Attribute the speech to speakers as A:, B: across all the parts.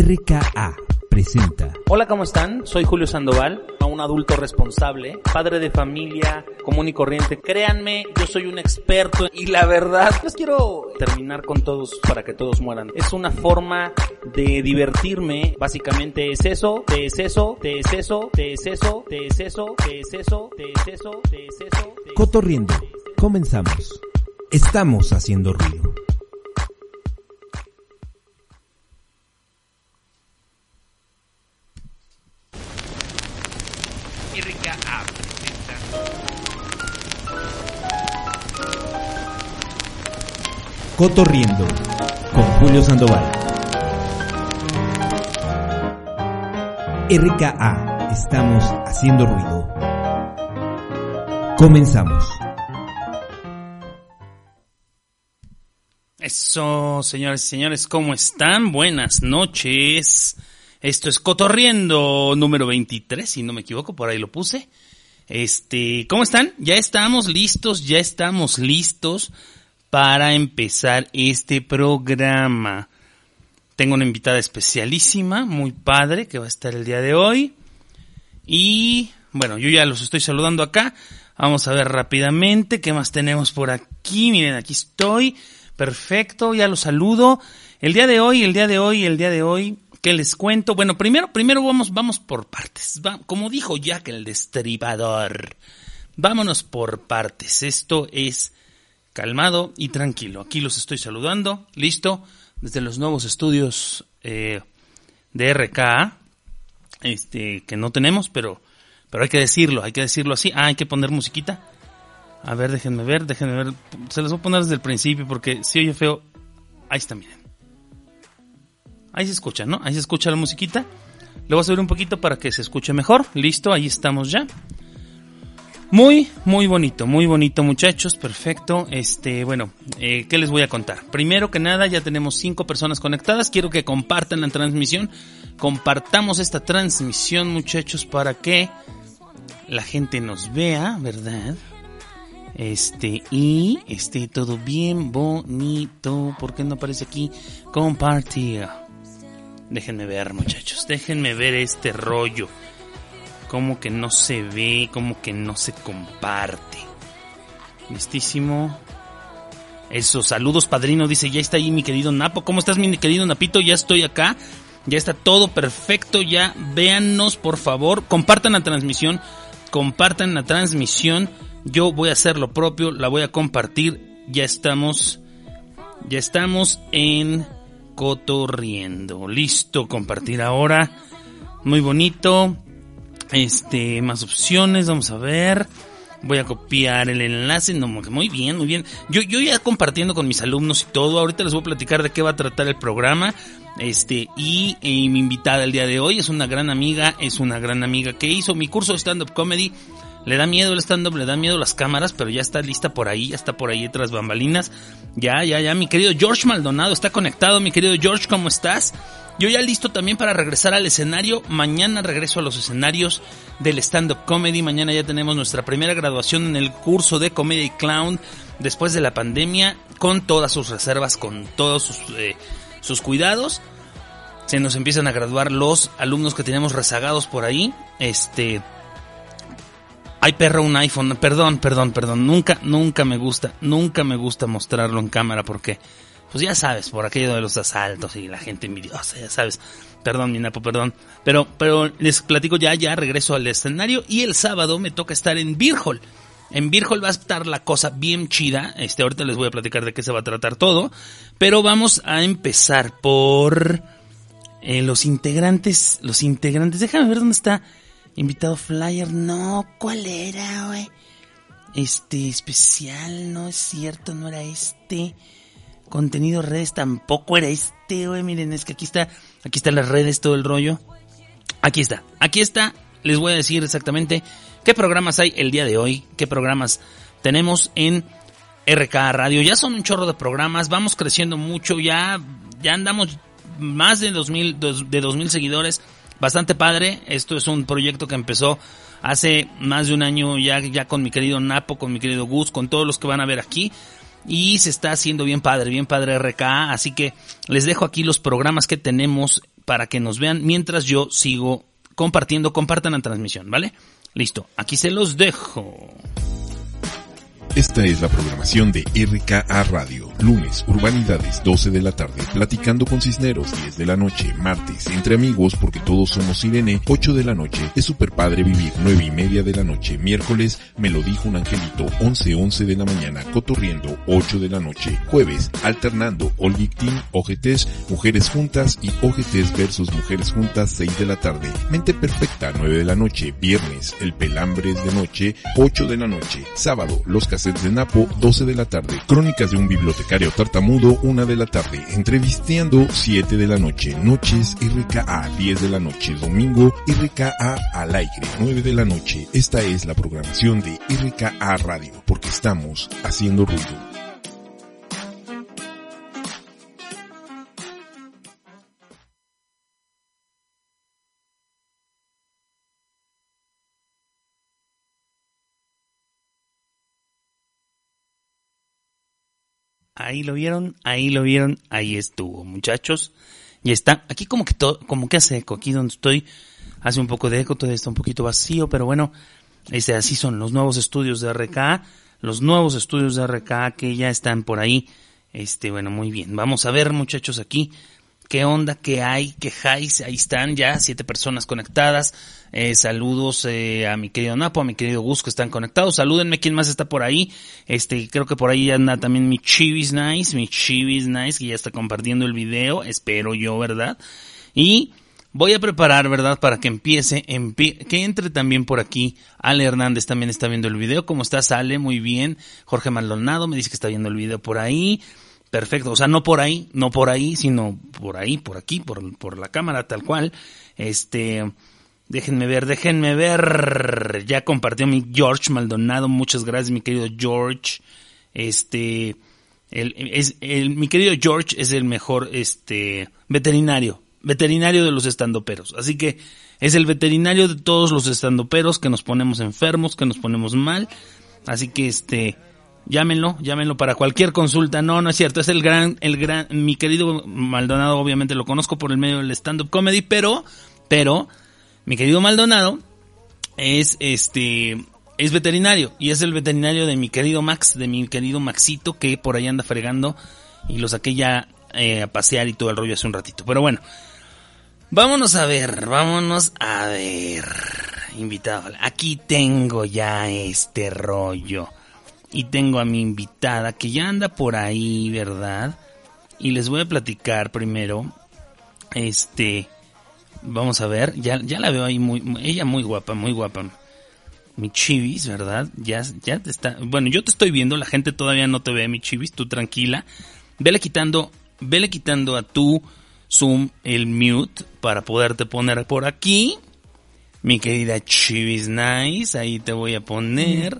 A: RKA presenta.
B: Hola, ¿cómo están? Soy Julio Sandoval, un adulto responsable, padre de familia, común y corriente. Créanme, yo soy un experto y la verdad, les quiero terminar con todos para que todos mueran. Es una forma de divertirme, básicamente es eso, te es eso, te es eso, te es eso, te es eso, te es eso, te es eso, te es eso.
A: Cotorriendo. Comenzamos. Estamos haciendo ruido. Cotorriendo con Julio Sandoval. RKA, estamos haciendo ruido. Comenzamos.
B: Eso, señores y señores, ¿cómo están? Buenas noches. Esto es Cotorriendo número 23, si no me equivoco, por ahí lo puse. Este, ¿cómo están? Ya estamos listos, ya estamos listos para empezar este programa. Tengo una invitada especialísima, muy padre, que va a estar el día de hoy. Y bueno, yo ya los estoy saludando acá. Vamos a ver rápidamente qué más tenemos por aquí. Miren, aquí estoy. Perfecto, ya los saludo. El día de hoy, el día de hoy, el día de hoy, ¿qué les cuento? Bueno, primero, primero vamos, vamos por partes. como dijo Jack el destribador, vámonos por partes. Esto es calmado y tranquilo. Aquí los estoy saludando, listo, desde los nuevos estudios eh, de RKA, este, que no tenemos, pero, pero hay que decirlo, hay que decirlo así. Ah, hay que poner musiquita. A ver, déjenme ver, déjenme ver. Se los voy a poner desde el principio porque si oye feo. Ahí está, miren. Ahí se escucha, ¿no? Ahí se escucha la musiquita. Le voy a subir un poquito para que se escuche mejor. Listo, ahí estamos ya. Muy, muy bonito, muy bonito muchachos, perfecto. Este, bueno, eh, ¿qué les voy a contar? Primero que nada, ya tenemos cinco personas conectadas. Quiero que compartan la transmisión. Compartamos esta transmisión muchachos para que la gente nos vea, ¿verdad? Este, y esté todo bien bonito. ¿Por qué no aparece aquí? Compartir. Déjenme ver muchachos, déjenme ver este rollo como que no se ve, como que no se comparte. Listísimo. Eso, saludos padrino, dice, ya está ahí mi querido Napo. ¿Cómo estás mi querido Napito? Ya estoy acá. Ya está todo perfecto, ya véannos por favor, compartan la transmisión, compartan la transmisión. Yo voy a hacer lo propio, la voy a compartir. Ya estamos, ya estamos en cotorriendo. Listo, compartir ahora. Muy bonito. Este, más opciones, vamos a ver. Voy a copiar el enlace. No, muy bien, muy bien. Yo, yo ya compartiendo con mis alumnos y todo. Ahorita les voy a platicar de qué va a tratar el programa. Este, y, y mi invitada el día de hoy es una gran amiga, es una gran amiga que hizo mi curso de stand-up comedy. Le da miedo el stand-up, le da miedo las cámaras, pero ya está lista por ahí, ya está por ahí tras bambalinas. Ya, ya, ya, mi querido George Maldonado está conectado. Mi querido George, ¿cómo estás? Yo ya listo también para regresar al escenario. Mañana regreso a los escenarios del stand-up comedy. Mañana ya tenemos nuestra primera graduación en el curso de Comedy Clown después de la pandemia, con todas sus reservas, con todos sus, eh, sus cuidados. Se nos empiezan a graduar los alumnos que tenemos rezagados por ahí. Este. Hay perro un iPhone. Perdón, perdón, perdón. Nunca, nunca me gusta, nunca me gusta mostrarlo en cámara porque pues ya sabes, por aquello de los asaltos y la gente envidiosa, ya sabes. Perdón, mi Napo, perdón. Pero, pero les platico ya, ya regreso al escenario y el sábado me toca estar en Beer En Beer va a estar la cosa bien chida. Este, ahorita les voy a platicar de qué se va a tratar todo. Pero vamos a empezar por eh, los integrantes, los integrantes. Déjame ver dónde está. Invitado flyer, no, ¿cuál era, güey? Este, especial, no es cierto, no era este. Contenido redes tampoco era este, güey. Miren, es que aquí está, aquí están las redes, todo el rollo. Aquí está, aquí está. Les voy a decir exactamente qué programas hay el día de hoy, qué programas tenemos en RK Radio. Ya son un chorro de programas, vamos creciendo mucho, ya, ya andamos más de 2000, de 2000 seguidores. Bastante padre. Esto es un proyecto que empezó hace más de un año ya, ya con mi querido Napo, con mi querido Gus, con todos los que van a ver aquí y se está haciendo bien padre, bien padre RKA, así que les dejo aquí los programas que tenemos para que nos vean mientras yo sigo compartiendo, compartan la transmisión, ¿vale? Listo, aquí se los dejo.
C: Esta es la programación de RKA Radio. Lunes, Urbanidades, 12 de la tarde. Platicando con Cisneros, 10 de la noche. Martes, Entre Amigos, porque todos somos Sirene, 8 de la noche. Es super padre vivir, 9 y media de la noche. Miércoles, Me lo dijo un angelito, 11, 11 de la mañana. Cotorriendo, 8 de la noche. Jueves, Alternando, All Victim, OGTs, Mujeres Juntas y OGTs versus Mujeres Juntas, 6 de la tarde. Mente Perfecta, 9 de la noche. Viernes, El Pelambres de noche, 8 de la noche. Sábado, Los de Napo, 12 de la tarde. Crónicas de un bibliotecario tartamudo, 1 de la tarde. Entrevisteando, 7 de la noche. Noches, RKA, 10 de la noche. Domingo, RKA al aire, 9 de la noche. Esta es la programación de RKA Radio, porque estamos haciendo ruido.
B: Ahí lo vieron, ahí lo vieron, ahí estuvo, muchachos. Y está, aquí como que todo, como que hace eco, aquí donde estoy, hace un poco de eco, todo está un poquito vacío, pero bueno, este, así son los nuevos estudios de RK, los nuevos estudios de RK que ya están por ahí. Este, bueno, muy bien. Vamos a ver, muchachos, aquí qué onda, qué hay, qué hay. Ahí están ya siete personas conectadas. Eh, saludos eh, a mi querido Napo, a mi querido Gus que están conectados. Salúdenme quién más está por ahí. Este, creo que por ahí anda también mi Chivis Nice, mi Chivis Nice que ya está compartiendo el video. Espero yo, ¿verdad? Y voy a preparar, ¿verdad? Para que empiece, que entre también por aquí. Ale Hernández también está viendo el video. ¿Cómo estás, Ale? Muy bien. Jorge Maldonado me dice que está viendo el video por ahí. Perfecto, o sea, no por ahí, no por ahí, sino por ahí, por aquí, por, por la cámara tal cual. Este, déjenme ver, déjenme ver. Ya compartió mi George Maldonado, muchas gracias mi querido George. Este, el, es, el, mi querido George es el mejor, este, veterinario, veterinario de los estandoperos. Así que es el veterinario de todos los estandoperos que nos ponemos enfermos, que nos ponemos mal. Así que este, Llámenlo, llámenlo para cualquier consulta. No, no es cierto. Es el gran, el gran, mi querido Maldonado, obviamente lo conozco por el medio del stand-up comedy, pero, pero, mi querido Maldonado es este, es veterinario y es el veterinario de mi querido Max, de mi querido Maxito que por ahí anda fregando y lo saqué ya eh, a pasear y todo el rollo hace un ratito. Pero bueno, vámonos a ver, vámonos a ver, invitado. Aquí tengo ya este rollo. Y tengo a mi invitada que ya anda por ahí, ¿verdad? Y les voy a platicar primero. Este, vamos a ver, ya, ya la veo ahí muy, ella muy guapa, muy guapa. Mi chivis, ¿verdad? Ya, ya te está, bueno, yo te estoy viendo, la gente todavía no te ve, mi chivis, tú tranquila. Vele quitando, vele quitando a tu Zoom el mute para poderte poner por aquí. Mi querida Chivis Nice, ahí te voy a poner.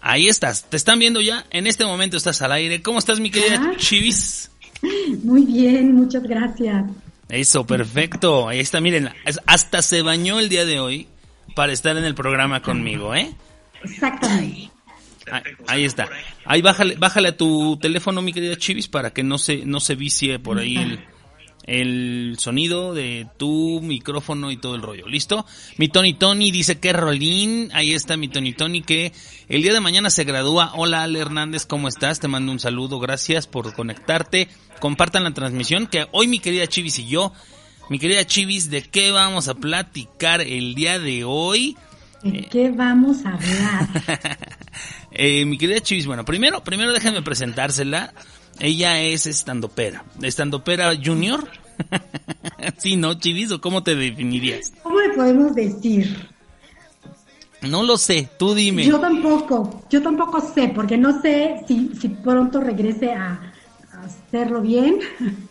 B: Ahí estás, te están viendo ya, en este momento estás al aire. ¿Cómo estás, mi querida ah. Chivis?
D: Muy bien, muchas gracias.
B: Eso, perfecto. Ahí está, miren, hasta se bañó el día de hoy para estar en el programa conmigo, ¿eh?
D: Exactamente.
B: Ahí, está. Ahí bájale, bájale a tu teléfono, mi querida Chivis, para que no se, no se vicie por ahí el, el sonido de tu micrófono y todo el rollo. ¿Listo? Mi Tony Tony dice que Rolín, ahí está mi Tony Tony que el día de mañana se gradúa. Hola Ale Hernández, ¿cómo estás? Te mando un saludo, gracias por conectarte. Compartan la transmisión que hoy mi querida Chivis y yo, mi querida Chivis, ¿de qué vamos a platicar el día de hoy?
D: ¿De qué vamos a hablar?
B: eh, mi querida Chivis, bueno, primero, primero déjenme presentársela. Ella es estandopera. ¿Estandopera junior? sí, ¿no, Chiviso? ¿Cómo te definirías?
D: ¿Cómo le podemos decir?
B: No lo sé, tú dime.
D: Yo tampoco, yo tampoco sé, porque no sé si, si pronto regrese a, hacerlo bien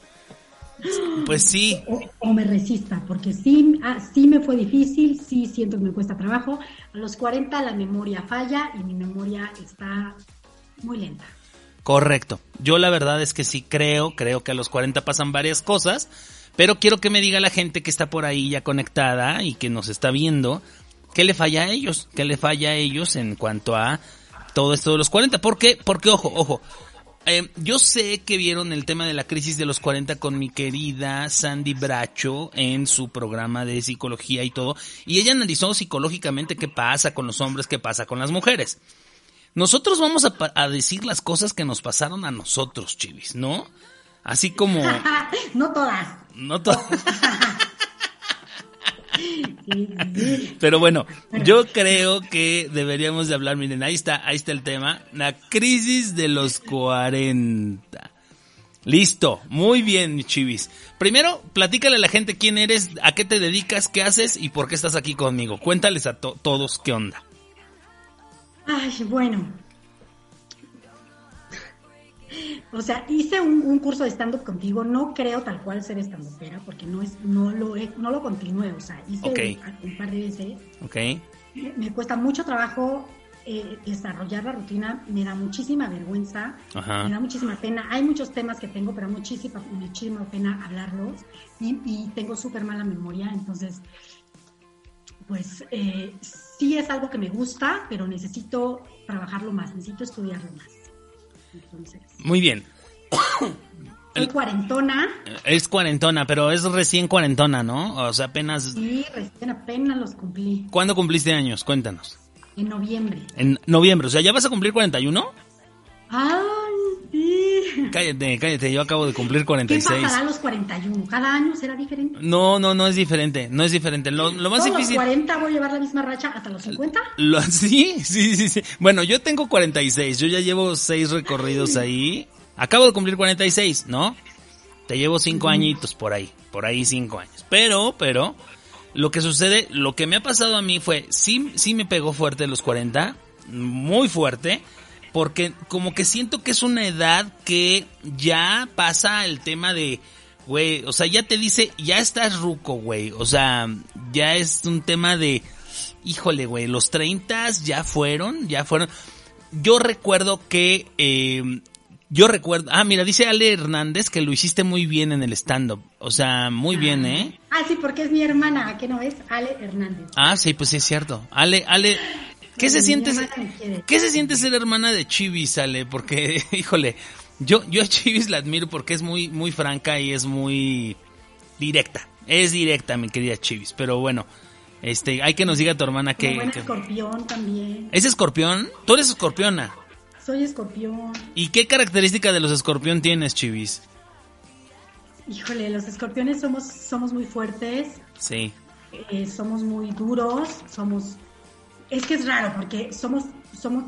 B: Pues sí.
D: o, o me resista, porque sí, ah, sí me fue difícil, sí siento que me cuesta trabajo. A los 40 la memoria falla y mi memoria está muy lenta.
B: Correcto. Yo la verdad es que sí creo, creo que a los 40 pasan varias cosas, pero quiero que me diga la gente que está por ahí ya conectada y que nos está viendo, ¿qué le falla a ellos? ¿Qué le falla a ellos en cuanto a todo esto de los 40? ¿Por qué? Porque, ojo, ojo, eh, yo sé que vieron el tema de la crisis de los 40 con mi querida Sandy Bracho en su programa de psicología y todo, y ella analizó psicológicamente qué pasa con los hombres, qué pasa con las mujeres. Nosotros vamos a, decir las cosas que nos pasaron a nosotros, chivis, ¿no? Así como...
D: no todas.
B: No to-
D: Sí, sí, sí.
B: Pero bueno, yo creo que deberíamos de hablar, miren, ahí está, ahí está el tema, la crisis de los 40. Listo, muy bien, chivis. Primero, platícale a la gente quién eres, a qué te dedicas, qué haces y por qué estás aquí conmigo. Cuéntales a to- todos qué onda.
D: Ay, bueno. O sea, hice un, un curso de stand-up contigo. No creo tal cual ser stand-upera porque no, es, no, lo, no lo continué. O sea, hice un par de veces.
B: ¿Ok?
D: Me, me cuesta mucho trabajo eh, desarrollar la rutina. Me da muchísima vergüenza.
B: Ajá.
D: Me da muchísima pena. Hay muchos temas que tengo, pero muchísima, muchísima pena hablarlos. Y, y tengo súper mala memoria. Entonces, pues eh, sí es algo que me gusta, pero necesito trabajarlo más, necesito estudiarlo más. Entonces,
B: Muy bien.
D: soy cuarentona
B: Es cuarentona, pero es recién cuarentona, ¿no? O sea, apenas...
D: y recién apenas los cumplí
B: ¿Cuándo cumpliste años? Cuéntanos.
D: en noviembre.
B: En noviembre, o sea, ¿ya vas a cumplir 41?
D: ¡Ay, sí!
B: Cállate, cállate, yo acabo de cumplir
D: ¿Qué
B: 46.
D: pasará a los 41? ¿Cada año será diferente?
B: No, no, no es diferente, no es diferente. Lo, lo más
D: ¿Todos
B: difícil...
D: los 40 voy a llevar la misma racha hasta los 50?
B: Lo, sí, sí, sí, sí. Bueno, yo tengo 46, yo ya llevo seis recorridos ahí. Acabo de cumplir 46, ¿no? Te llevo cinco añitos por ahí, por ahí cinco años. Pero, pero, lo que sucede, lo que me ha pasado a mí fue, sí, sí me pegó fuerte los 40, muy fuerte, porque como que siento que es una edad que ya pasa el tema de, güey, o sea, ya te dice, ya estás ruco, güey, o sea, ya es un tema de, híjole, güey, los 30 ya fueron, ya fueron. Yo recuerdo que, eh, yo recuerdo, ah, mira, dice Ale Hernández que lo hiciste muy bien en el stand-up, o sea, muy bien, ¿eh?
D: Ah, sí, porque es mi hermana, ¿qué no es? Ale Hernández.
B: Ah, sí, pues sí es cierto. Ale, Ale, ¿qué se siente?
D: quiere.
B: ¿Qué se siente ser hermana de Chivis, Ale? Porque, híjole, yo, yo a Chivis la admiro porque es muy, muy franca y es muy directa. Es directa, mi querida Chivis. Pero bueno, este, hay que nos diga tu hermana que,
D: buen
B: que-
D: escorpión también.
B: ¿Es escorpión? Tú eres escorpiona.
D: Soy escorpión.
B: ¿Y qué característica de los escorpión tienes, Chivis?
D: Híjole, los escorpiones somos, somos muy fuertes,
B: Sí.
D: eh, somos muy duros, somos... Es que es raro porque somos, somos,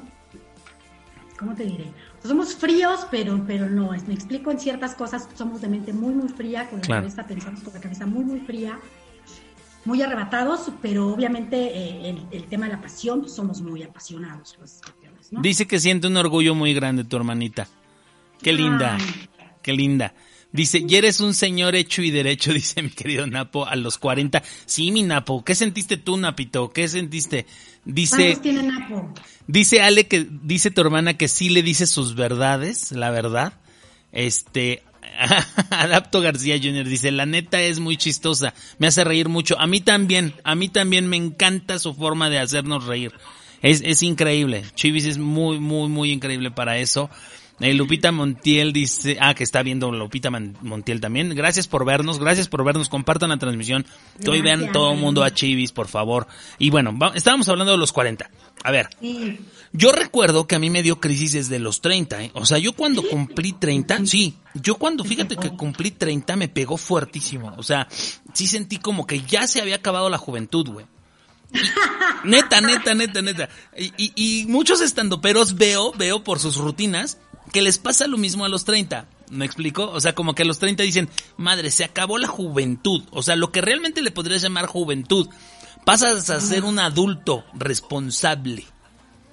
D: ¿cómo te diré? Somos fríos, pero, pero no, me explico en ciertas cosas, somos de mente muy, muy fría, con la
B: Claro.
D: cabeza, pensamos con la cabeza muy, muy fría, muy arrebatados, pero obviamente eh, el, el tema de la pasión, somos muy apasionados los escorpiones, ¿no?
B: Dice que siente un orgullo muy grande tu hermanita. Qué linda, qué linda. Dice, y eres un señor hecho y derecho, dice mi querido Napo, a los 40. Sí, mi Napo, ¿qué sentiste tú, Napito? ¿Qué sentiste? Dice,
D: ¿Cuántos tiene Napo?
B: dice Ale que, dice tu hermana que sí le dice sus verdades, la verdad. Este, Adapto García Jr. dice, la neta es muy chistosa, me hace reír mucho. A mí también, a mí también me encanta su forma de hacernos reír. Es, es increíble. Chivis es muy, muy, muy increíble para eso. Eh, Lupita Montiel dice, ah, que está viendo Lupita Man- Montiel también. Gracias por vernos, gracias por vernos. Compartan la transmisión. Que hoy vean todo el mundo a Chivis, por favor. Y bueno, estábamos hablando de los 40. A ver,
D: Sí.
B: yo recuerdo que a mí me dio crisis desde los 30, ¿eh? O sea, yo cuando cumplí 30, sí, yo cuando, fíjate que cumplí 30 me pegó fuertísimo. O sea, sí sentí como que ya se había acabado la juventud, güey. Neta, neta, neta, neta. Y, y, y muchos estandoperos veo, veo por sus rutinas que les pasa lo mismo a los 30. ¿Me explico? O sea, como que a los 30 dicen, madre, se acabó la juventud. O sea, lo que realmente le podrías llamar juventud. Pasas a ser un adulto responsable.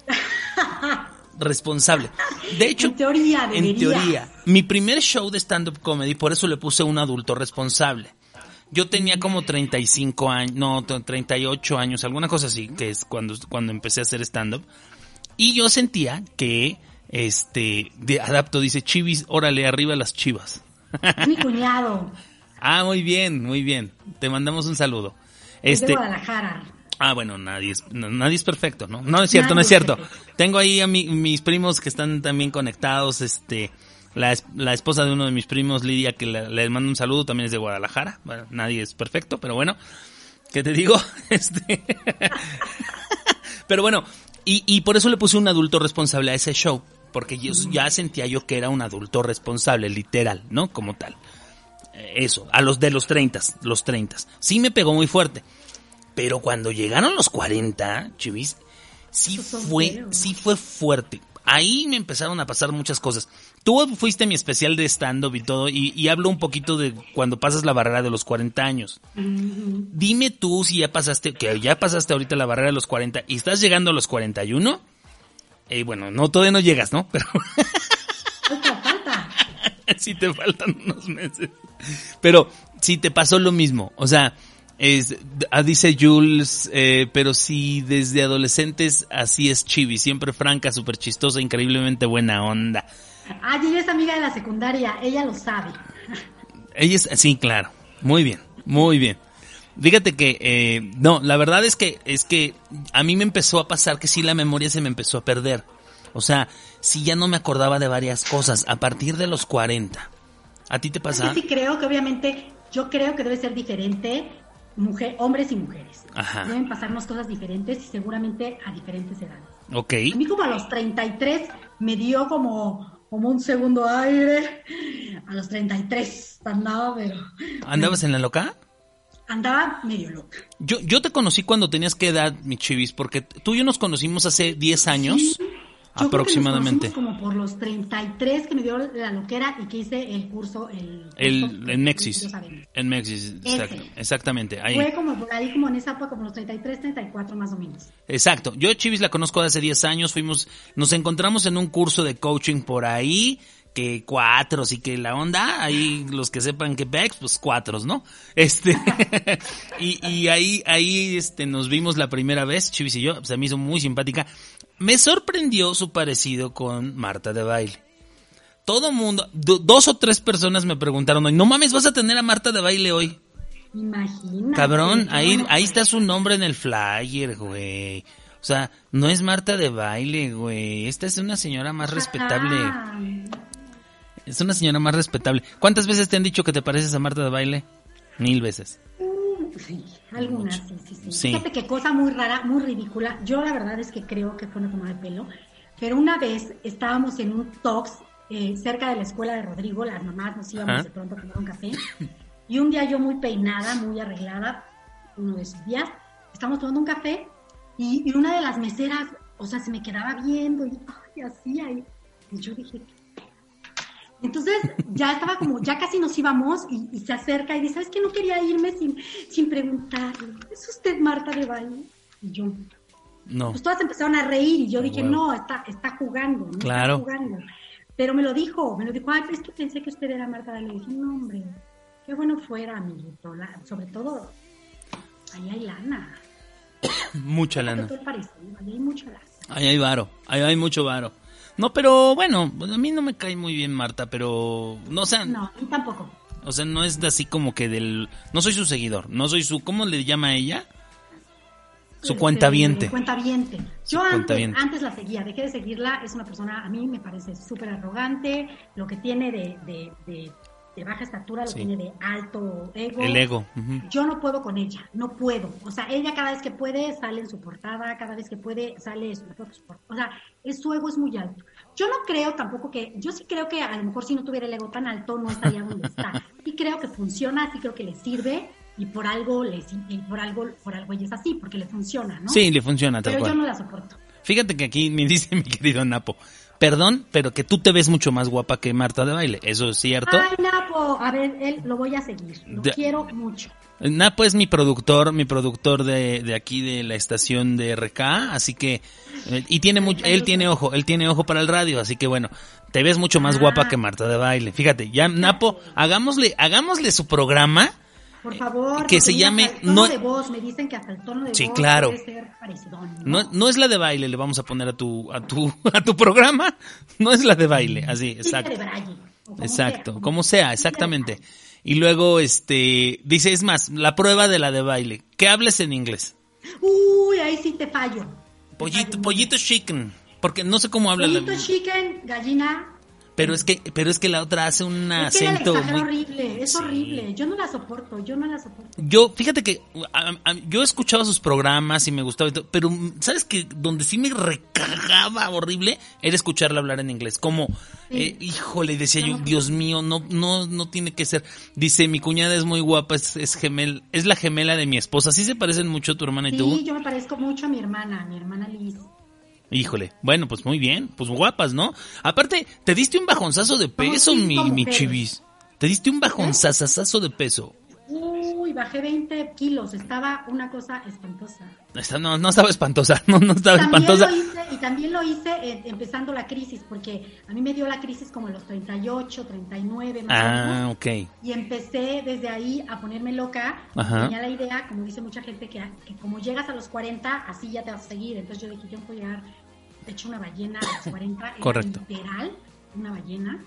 B: responsable. De hecho,
D: En teoría,
B: en teoría, mi primer show de stand-up comedy, por eso le puse un adulto responsable. Yo tenía como 35 años, no, 38 años, alguna cosa así, que es cuando, cuando empecé a hacer stand-up. Y yo sentía que, este, de adapto, dice Chivis, órale, arriba las chivas.
D: Es mi cuñado.
B: Ah, muy bien, muy bien. Te mandamos un saludo.
D: Es de
B: Este,
D: Guadalajara.
B: ah, bueno, nadie es, nadie es perfecto, ¿no? No es cierto, no
D: Nadie
B: es
D: es
B: cierto. Tengo ahí a mi- mis primos que están también conectados, este, la, la esposa de uno de mis primos, Lidia, que le, le mando un saludo, también es de Guadalajara. Bueno, nadie es perfecto, pero bueno, ¿qué te digo? Este, pero bueno, y, y por eso le puse un adulto responsable a ese show, porque yo ya sentía yo que era un adulto responsable, literal, ¿no? Como tal. Eh, Eso, a los de los 30, los 30. Sí me pegó muy fuerte. Pero cuando llegaron los 40, Chivis, sí fue, sí fue fuerte. Ahí me empezaron a pasar muchas cosas. Tú fuiste mi especial de stand-up y todo, y, y hablo un poquito de cuando pasas la barrera de los 40 años. Dime tú si ya pasaste, que ya pasaste ahorita la barrera de los 40 y estás llegando a los 41. Eh, bueno, no, todavía no llegas, ¿no? Pero
D: Falta, falta.
B: si te faltan unos meses. Pero si te pasó lo mismo, o sea, es, ah, dice Jules, eh, pero si desde adolescentes así es Chibi, siempre franca, súper chistosa, increíblemente buena onda.
D: Ah, ella es amiga de la secundaria, ella lo sabe.
B: Ella es, sí, claro, muy bien, muy bien. Fíjate que, eh, no, la verdad es que, es que a mí me empezó a pasar que sí la memoria se me empezó a perder. O sea, sí ya no me acordaba de varias cosas a partir de los 40. ¿A ti te pasa?
D: Yo sí creo que obviamente, yo creo que debe ser diferente mujer, hombres y mujeres.
B: Ajá.
D: Deben pasarnos cosas diferentes y seguramente a diferentes edades.
B: Ok.
D: A mí como a los 33 me dio como, como un segundo aire. A los 33 andaba, pero
B: ¿Andabas en la loca?
D: Andaba medio loca.
B: Yo, yo te conocí cuando tenías qué edad, mi chivis, porque tú y yo nos conocimos hace 10 años
D: Sí. Yo
B: aproximadamente.
D: Creo que nos como por los 33 que me dio la loquera y que hice el curso, el,
B: El, en Mexis. En Mexis, exact-
D: Ese.
B: exactamente. Ahí.
D: Fue como por ahí, como en esa época, como los 33, 34 más o menos.
B: Exacto. Yo Chivis la conozco de hace 10 años. Fuimos, nos encontramos en un curso de coaching por ahí, que cuatro, sí que la onda, ahí los que sepan que Bex, pues cuatros, ¿no? Este, y, y ahí, ahí, este, nos vimos la primera vez, Chivis y yo, se me hizo muy simpática. Me sorprendió su parecido con Marta de baile. Todo mundo, do- dos o tres personas me preguntaron hoy, no mames, vas a tener a Marta de baile hoy.
D: Imagina.
B: Cabrón, ahí, ahí está su nombre en el flyer, güey. O sea, no es Marta de baile, güey. Esta es una señora más respetable. Es una señora más respetable. ¿Cuántas veces te han dicho que te pareces a Marta de baile? Mil veces.
D: sí, algunas, sí, sí, sí,
B: Sí.
D: Fíjate qué cosa muy rara, muy ridícula. Yo la verdad es que creo que fue una tomada de pelo. Pero una vez estábamos en un talks eh, cerca de la escuela de Rodrigo, las mamás nos íbamos
B: Ajá.
D: de pronto a tomar un café. Y un día yo muy peinada, muy arreglada, uno de esos días, estamos tomando un café y, y una de las meseras, o sea, se me quedaba viendo y, ay, así, ahí. Y yo dije, entonces ya estaba como, ya casi nos íbamos y, y se acerca y dice, ¿sabes que no quería irme sin, sin preguntarle? ¿Es usted Marta de baile? Y yo,
B: No.
D: pues todas empezaron a reír y yo dije, no, está, está jugando, no
B: Claro.
D: está jugando. Pero me lo dijo, me lo dijo, ay, es que pensé que usted era Marta de. Y dije, no, hombre, qué bueno fuera, amiguito. La- sobre todo, ahí hay lana.
B: Mucha lana.
D: ahí hay mucha lana.
B: Ahí hay varo. Ahí hay mucho varo. No, pero bueno, a mí no me cae muy bien Marta, pero no o sea,
D: No, tampoco.
B: o sea, no es así como que del no soy su seguidor, no soy su ¿cómo le llama a ella? Su
D: Este,
B: cuentaviente.
D: Cuentaviente.
B: Su
D: Yo antes, antes la seguía, dejé de seguirla, es una persona, a mí me parece súper arrogante, lo que tiene de, de, de- de baja estatura lo
B: Sí.
D: tiene de alto ego.
B: El ego.
D: Yo no puedo con ella, no puedo. O sea, ella cada vez que puede sale en su portada, cada vez que puede sale en su portada. O sea, es, su ego es muy alto. Yo no creo tampoco que, yo sí creo que a lo mejor si no tuviera el ego tan alto no estaría donde está. Sí creo que funciona, sí creo que le sirve y por algo le y por algo por algo ella es así, porque le funciona, ¿no?
B: Sí, le funciona tal
D: Pero yo
B: cual.
D: no la soporto.
B: Fíjate que aquí me dice mi querido Napo, perdón, pero que tú te ves mucho más guapa que Marta de baile. ¿Eso es cierto?
D: Ay, Napo, a ver, él lo voy a seguir. Lo
B: De-
D: quiero mucho.
B: Napo es mi productor, mi productor de, de aquí de la estación de RK, así que eh, y tiene mucho, él tiene ojo, él tiene ojo para el radio, así que bueno, te ves mucho más
D: Ah.
B: guapa que Marta de baile. Fíjate, ya Napo, hagámosle, hagámosle su programa.
D: Por favor.
B: Que se llame
D: hasta el tono
B: no-
D: de voz, me dicen que hasta el tono de
B: Sí,
D: voz
B: claro.
D: puede ser parecidón,
B: No, no es la de baile, le vamos a poner a tu, a tu, a tu programa. No es la de baile, así,
D: Silvia
B: exacto.
D: de Braille, o como
B: Exacto,
D: sea.
B: como sea, exactamente. Y luego, este, dice, es más, la prueba de la de baile, que hables en inglés.
D: Uy, ahí sí te fallo. Te
B: Pollito,
D: fallo.
B: pollito chicken, porque no sé cómo habla la...
D: Pollito chicken, gallina.
B: Pero es que, pero es que la otra hace un
D: es que
B: acento muy...
D: horrible, es
B: Sí.
D: horrible. Yo no la soporto, yo no la soporto.
B: Yo, fíjate que a- a- yo escuchaba sus programas y me gustaba y todo, pero ¿sabes que Donde sí me recagaba horrible era escucharla hablar en inglés. Como,
D: Sí.
B: eh, híjole, decía yo, Dios mío, no, no, no tiene que ser. Dice, mi cuñada es muy guapa, es, es gemel, es la gemela de mi esposa. ¿Sí se parecen mucho tu hermana y
D: Sí,
B: tú?
D: yo me parezco mucho a mi hermana, a mi hermana Liz.
B: Híjole, bueno, pues muy bien, pues guapas, ¿no? Aparte, te diste un bajonzazo de peso, mi, mi chivis. Te diste un bajonzazazazo de peso.
D: Uy, bajé 20 kilos, estaba una cosa espantosa.
B: Esta no, no estaba espantosa, no, no estaba
D: También
B: espantosa.
D: lo hice, y también lo hice eh, empezando la crisis, porque a mí me dio la crisis como a los 38, 39 más o
B: Ah,
D: menos.
B: ok.
D: Y empecé desde ahí a ponerme loca.
B: Ajá.
D: Tenía la idea, como dice mucha gente, que, que como llegas a los 40, así ya te vas a seguir. Entonces yo dije, yo puedo llegar hecho una ballena a los 40. era
B: Correcto.
D: Literal, una ballena.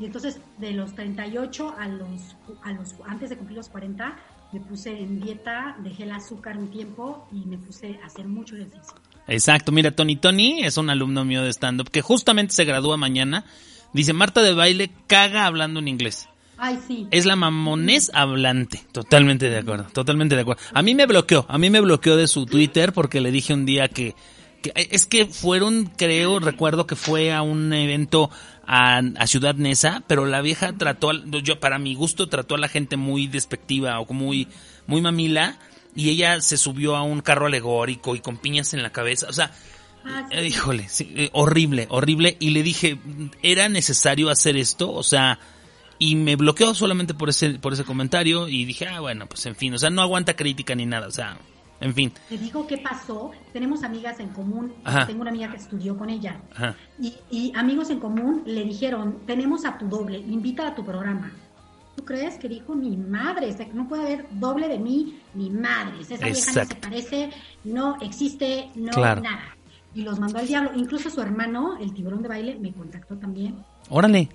D: Y entonces de los 38 a los, a los, antes de cumplir los 40, me puse en dieta, dejé el azúcar un tiempo y me puse a hacer mucho ejercicio.
B: Exacto, mira, Tony Tony es un alumno mío de stand-up que justamente se gradúa mañana. Dice, Marta de baile caga hablando en inglés.
D: Ay, sí.
B: Es la mamonés hablante. Totalmente de acuerdo, totalmente de acuerdo. A mí me bloqueó, a mí me bloqueó de su Twitter porque le dije un día que, que- es que fueron, creo, recuerdo que fue a un evento a, a Ciudad Neza, pero la vieja trató, al- yo para mi gusto trató a la gente muy despectiva o muy, muy mamila y ella se subió a un carro alegórico y con piñas en la cabeza, o sea,
D: Ah, sí.
B: eh, híjole, sí, eh, horrible, horrible. Y le dije, ¿era necesario hacer esto? O sea, y me bloqueó solamente por ese, por ese comentario y dije, ah, bueno, pues en fin, o sea, no aguanta crítica ni nada, o sea, en fin.
D: Te digo qué pasó. Tenemos amigas en común.
B: Ajá.
D: Tengo una amiga que estudió con ella.
B: Ajá.
D: Y, y amigos en común le dijeron, tenemos a tu doble, invita a tu programa. ¿Tú crees que dijo mi madre? O sea, que no puede haber doble de mí, ni madre. Esa vieja no se parece, no existe, no
B: Claro.
D: nada. Y los mandó al diablo. Incluso su hermano, el tiburón de baile, me contactó también.
B: Órale.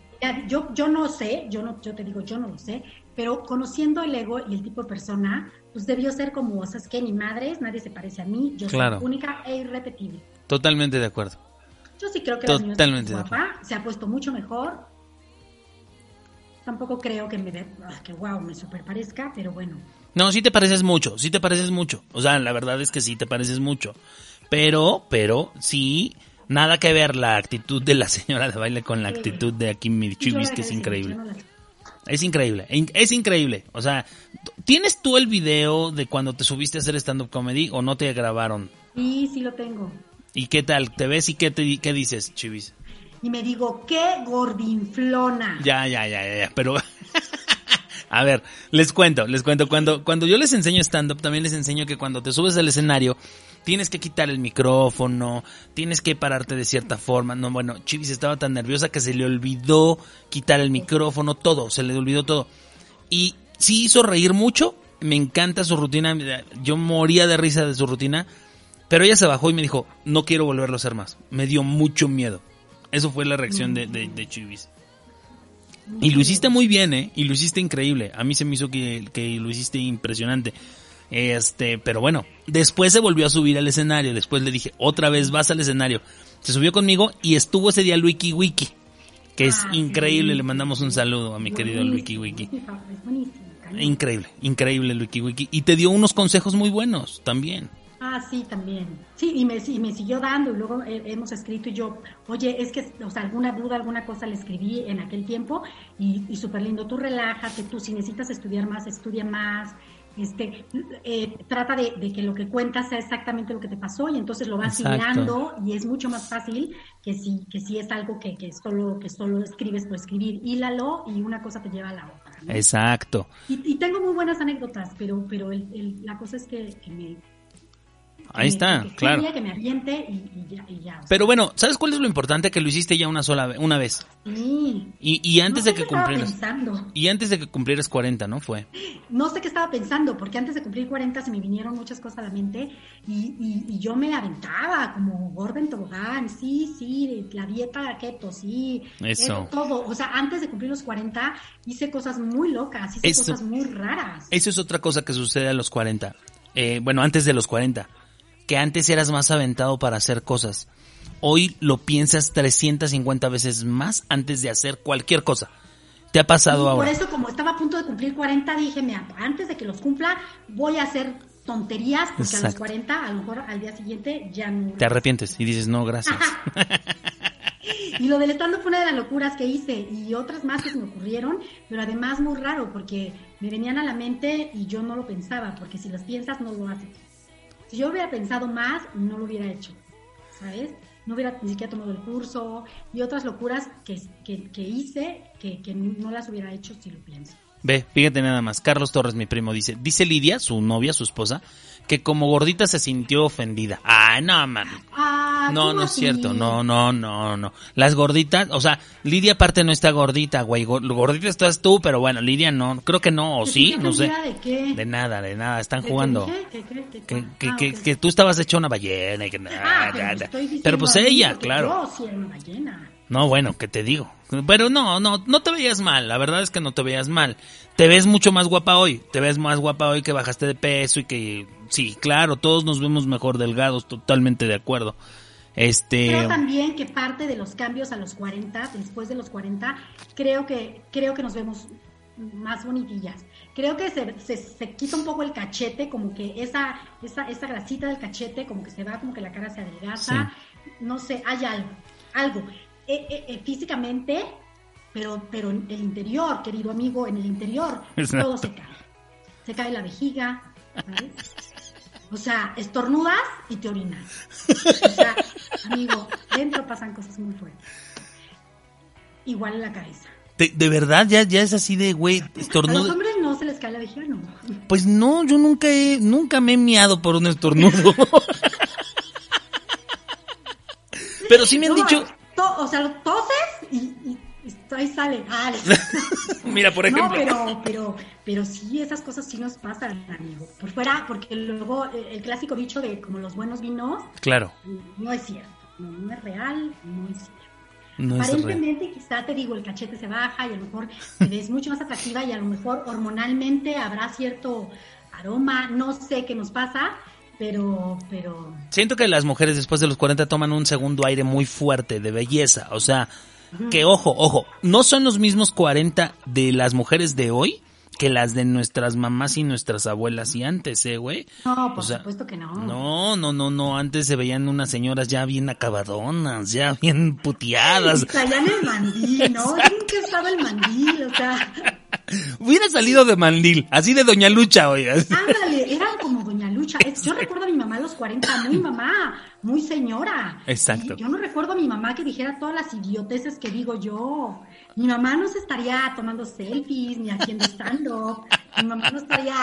D: Yo, yo no sé, yo no, yo te digo, yo no lo sé, pero conociendo el ego y el tipo de persona, pues debió ser como, o sea, es que ni madres, nadie se parece a mí, yo
B: Claro.
D: soy única e irrepetible.
B: Totalmente de acuerdo.
D: Yo sí creo que la
B: Totalmente
D: es
B: de
D: guapa, se ha puesto mucho mejor. Tampoco creo que me ve, ah, que wow, me super parezca, pero bueno.
B: No, sí te pareces mucho, sí te pareces mucho. O sea, la verdad es que sí te pareces mucho. Pero, pero, sí, nada que ver la actitud de la señora de baile con la actitud de aquí mi
D: la
B: que es
D: de
B: increíble. Es increíble, in- es increíble. O sea, ¿tienes tú el video de cuando te subiste a hacer stand-up comedy o no te grabaron?
D: Sí, sí lo tengo.
B: ¿Y qué tal? ¿Te ves y qué, te, qué dices, Chivis?
D: Y me digo, qué gordinflona.
B: Ya, ya, ya, ya, ya, pero... A ver, les cuento, les cuento. Cuando, cuando yo les enseño stand-up, también les enseño que cuando te subes al escenario, tienes que quitar el micrófono, tienes que pararte de cierta forma. No, bueno, Chivis estaba tan nerviosa que se le olvidó quitar el micrófono, todo, se le olvidó todo. Y sí hizo reír mucho, me encanta su rutina, yo moría de risa de su rutina, pero ella se bajó y me dijo, no quiero volverlo a hacer más. Me dio mucho miedo. Eso fue la reacción de, Chivis. Y lo hiciste muy bien, ¿eh? Y lo hiciste increíble. A mí se me hizo que lo hiciste impresionante. Este, pero bueno, después se volvió a subir al escenario. Después le dije, otra vez vas al escenario. Se subió conmigo y estuvo ese día Wiki Wiki, que es
D: Ah,
B: increíble.
D: sí.
B: Le mandamos un saludo a mi querido Wiki Wiki. Increíble, increíble Wiki Wiki. Y te dio unos consejos muy buenos también.
D: Ah, sí, también. Sí, y me, y me siguió dando y luego eh, hemos escrito y yo, oye, es que, o sea, alguna duda, alguna cosa le escribí en aquel tiempo y, y súper lindo, tú relájate, tú si necesitas estudiar más, estudia más. Este, eh, trata de, de, que lo que cuentas sea exactamente lo que te pasó y entonces lo vas hilando y es mucho más fácil que si, que si es algo que, que, solo, que solo escribes por escribir. Hílalo y una cosa te lleva a la otra. ¿no?
B: Exacto.
D: Y, y, tengo muy buenas anécdotas, pero, pero el, el, la cosa es que, que me
B: Ahí está,
D: que
B: claro.
D: Que me aviente y, y ya, y ya.
B: Pero bueno, ¿sabes cuál es lo importante? Que lo hiciste ya una sola vez, una vez.
D: Sí.
B: Y, y antes
D: no sé
B: de que cumplieras.
D: Pensando.
B: Y antes de que cumplieras 40, ¿no? Fue.
D: No sé qué estaba pensando, porque antes de cumplir 40 se me vinieron muchas cosas a la mente y, y, y yo me aventaba como gorda en tobogán, sí, sí, la dieta keto, sí,
B: Eso.
D: todo. O sea, antes de cumplir los 40 hice cosas muy locas, hice
B: Eso-
D: cosas muy raras.
B: Eso es otra cosa que sucede a los 40. Eh, bueno, antes de los 40. Que antes eras más aventado para hacer cosas. Hoy lo piensas 350 veces más antes de hacer cualquier cosa. ¿Te ha pasado
D: Y
B: ahora?
D: por eso, como estaba a punto de cumplir 40, dije, mira, antes de que los cumpla, voy a hacer tonterías, porque a los
B: Exacto.
D: 40, a lo mejor al día siguiente ya no.
B: Te arrepientes y dices, no, gracias.
D: Y lo del stand fue una de las locuras que hice y otras más que se me ocurrieron, pero además muy raro porque me venían a la mente y yo no lo pensaba, porque si las piensas no lo haces. Si yo hubiera pensado más, no lo hubiera hecho, ¿sabes? No hubiera ni siquiera tomado el curso y otras locuras que, que, que hice que, que no las hubiera hecho si lo pienso.
B: Ve, fíjate nada más. Carlos Torres, mi primo, dice, dice Lidia, su novia, su esposa, que como gordita se sintió ofendida. Ay, no.
D: Ah,
B: No,
D: ¿cómo
B: no es
D: así?
B: cierto, no, no, no, no. Las gorditas, o sea, Lidia aparte no está gordita, güey. Gor- Gordita estás tú, pero bueno, Lidia no, creo que no, o
D: ¿Que
B: sí, no sé.
D: ¿De qué?
B: De nada, de nada, están
D: ¿De qué
B: jugando. Que, que,
D: ah,
B: que, que tú estabas hecho una ballena y que
D: Ah,
B: nada,
D: pero,
B: pues ella, claro.
D: Yo sí era una ballena.
B: No, bueno, ¿qué te digo? Pero no, no, no te veías mal, la verdad es que no te veías mal. Te ves mucho más guapa hoy, te ves más guapa hoy que bajaste de peso y que, sí, claro, todos nos vemos mejor delgados, totalmente de acuerdo. Este,
D: Creo también que parte de los cambios a los 40, después de los 40, creo que, creo que nos vemos más bonitillas. Creo que se, se, se quita un poco el cachete, como que esa, esa, esa grasita del cachete, como que se va, como que la cara se adelgaza. No sé, hay algo, algo. Eh, eh, eh, físicamente, pero, pero en el interior, querido amigo, en el interior,
B: Exacto.
D: todo se cae. Se cae la vejiga, ¿sabes? O sea, estornudas y te orinas. O sea, amigo, dentro pasan cosas muy fuertes. Igual en la cabeza.
B: de, de verdad ya, ya es así de, güey,
D: A los
B: estornudo.
D: hombres no se les cae la vejiga, no.
B: Pues no, yo nunca he, nunca me he miado por un estornudo. Pero sí me han
D: No,
B: dicho,
D: to- o sea, lo toses y, y- y ahí sale. Ah,
B: mira, por
D: No,
B: ejemplo.
D: pero, pero, pero sí, esas cosas sí nos pasan, amigo. Por fuera, porque luego eh, el clásico dicho de como los buenos vinos,
B: Claro,
D: no es cierto. No, no es real, no es cierto.
B: no.
D: Aparentemente, quizá te digo, el cachete se baja y a lo mejor te ves mucho más atractiva y a lo mejor hormonalmente habrá cierto aroma, no sé qué nos pasa, pero, pero
B: Siento que las mujeres después de los 40 toman un segundo aire muy fuerte de belleza. O sea, que ojo, ojo, no son los mismos 40 de las mujeres de hoy que las de nuestras mamás y nuestras abuelas y antes, ¿eh, güey?
D: no, por
B: O sea,
D: supuesto que no.
B: No, no, no, no. Antes se veían unas señoras ya bien acabadonas, ya bien puteadas.
D: Traían el mandil, ¿no? He usado el mandil, o sea,
B: Hubiera salido de mandil, así de Doña Lucha, oiga.
D: ándale, eran Es- Yo recuerdo a mi mamá a los 40, muy mamá, muy señora.
B: Exacto.
D: Y yo no recuerdo a mi mamá que dijera todas las idioteces que digo yo. Mi mamá no se estaría tomando selfies ni haciendo stand-up. Mi mamá no estaría.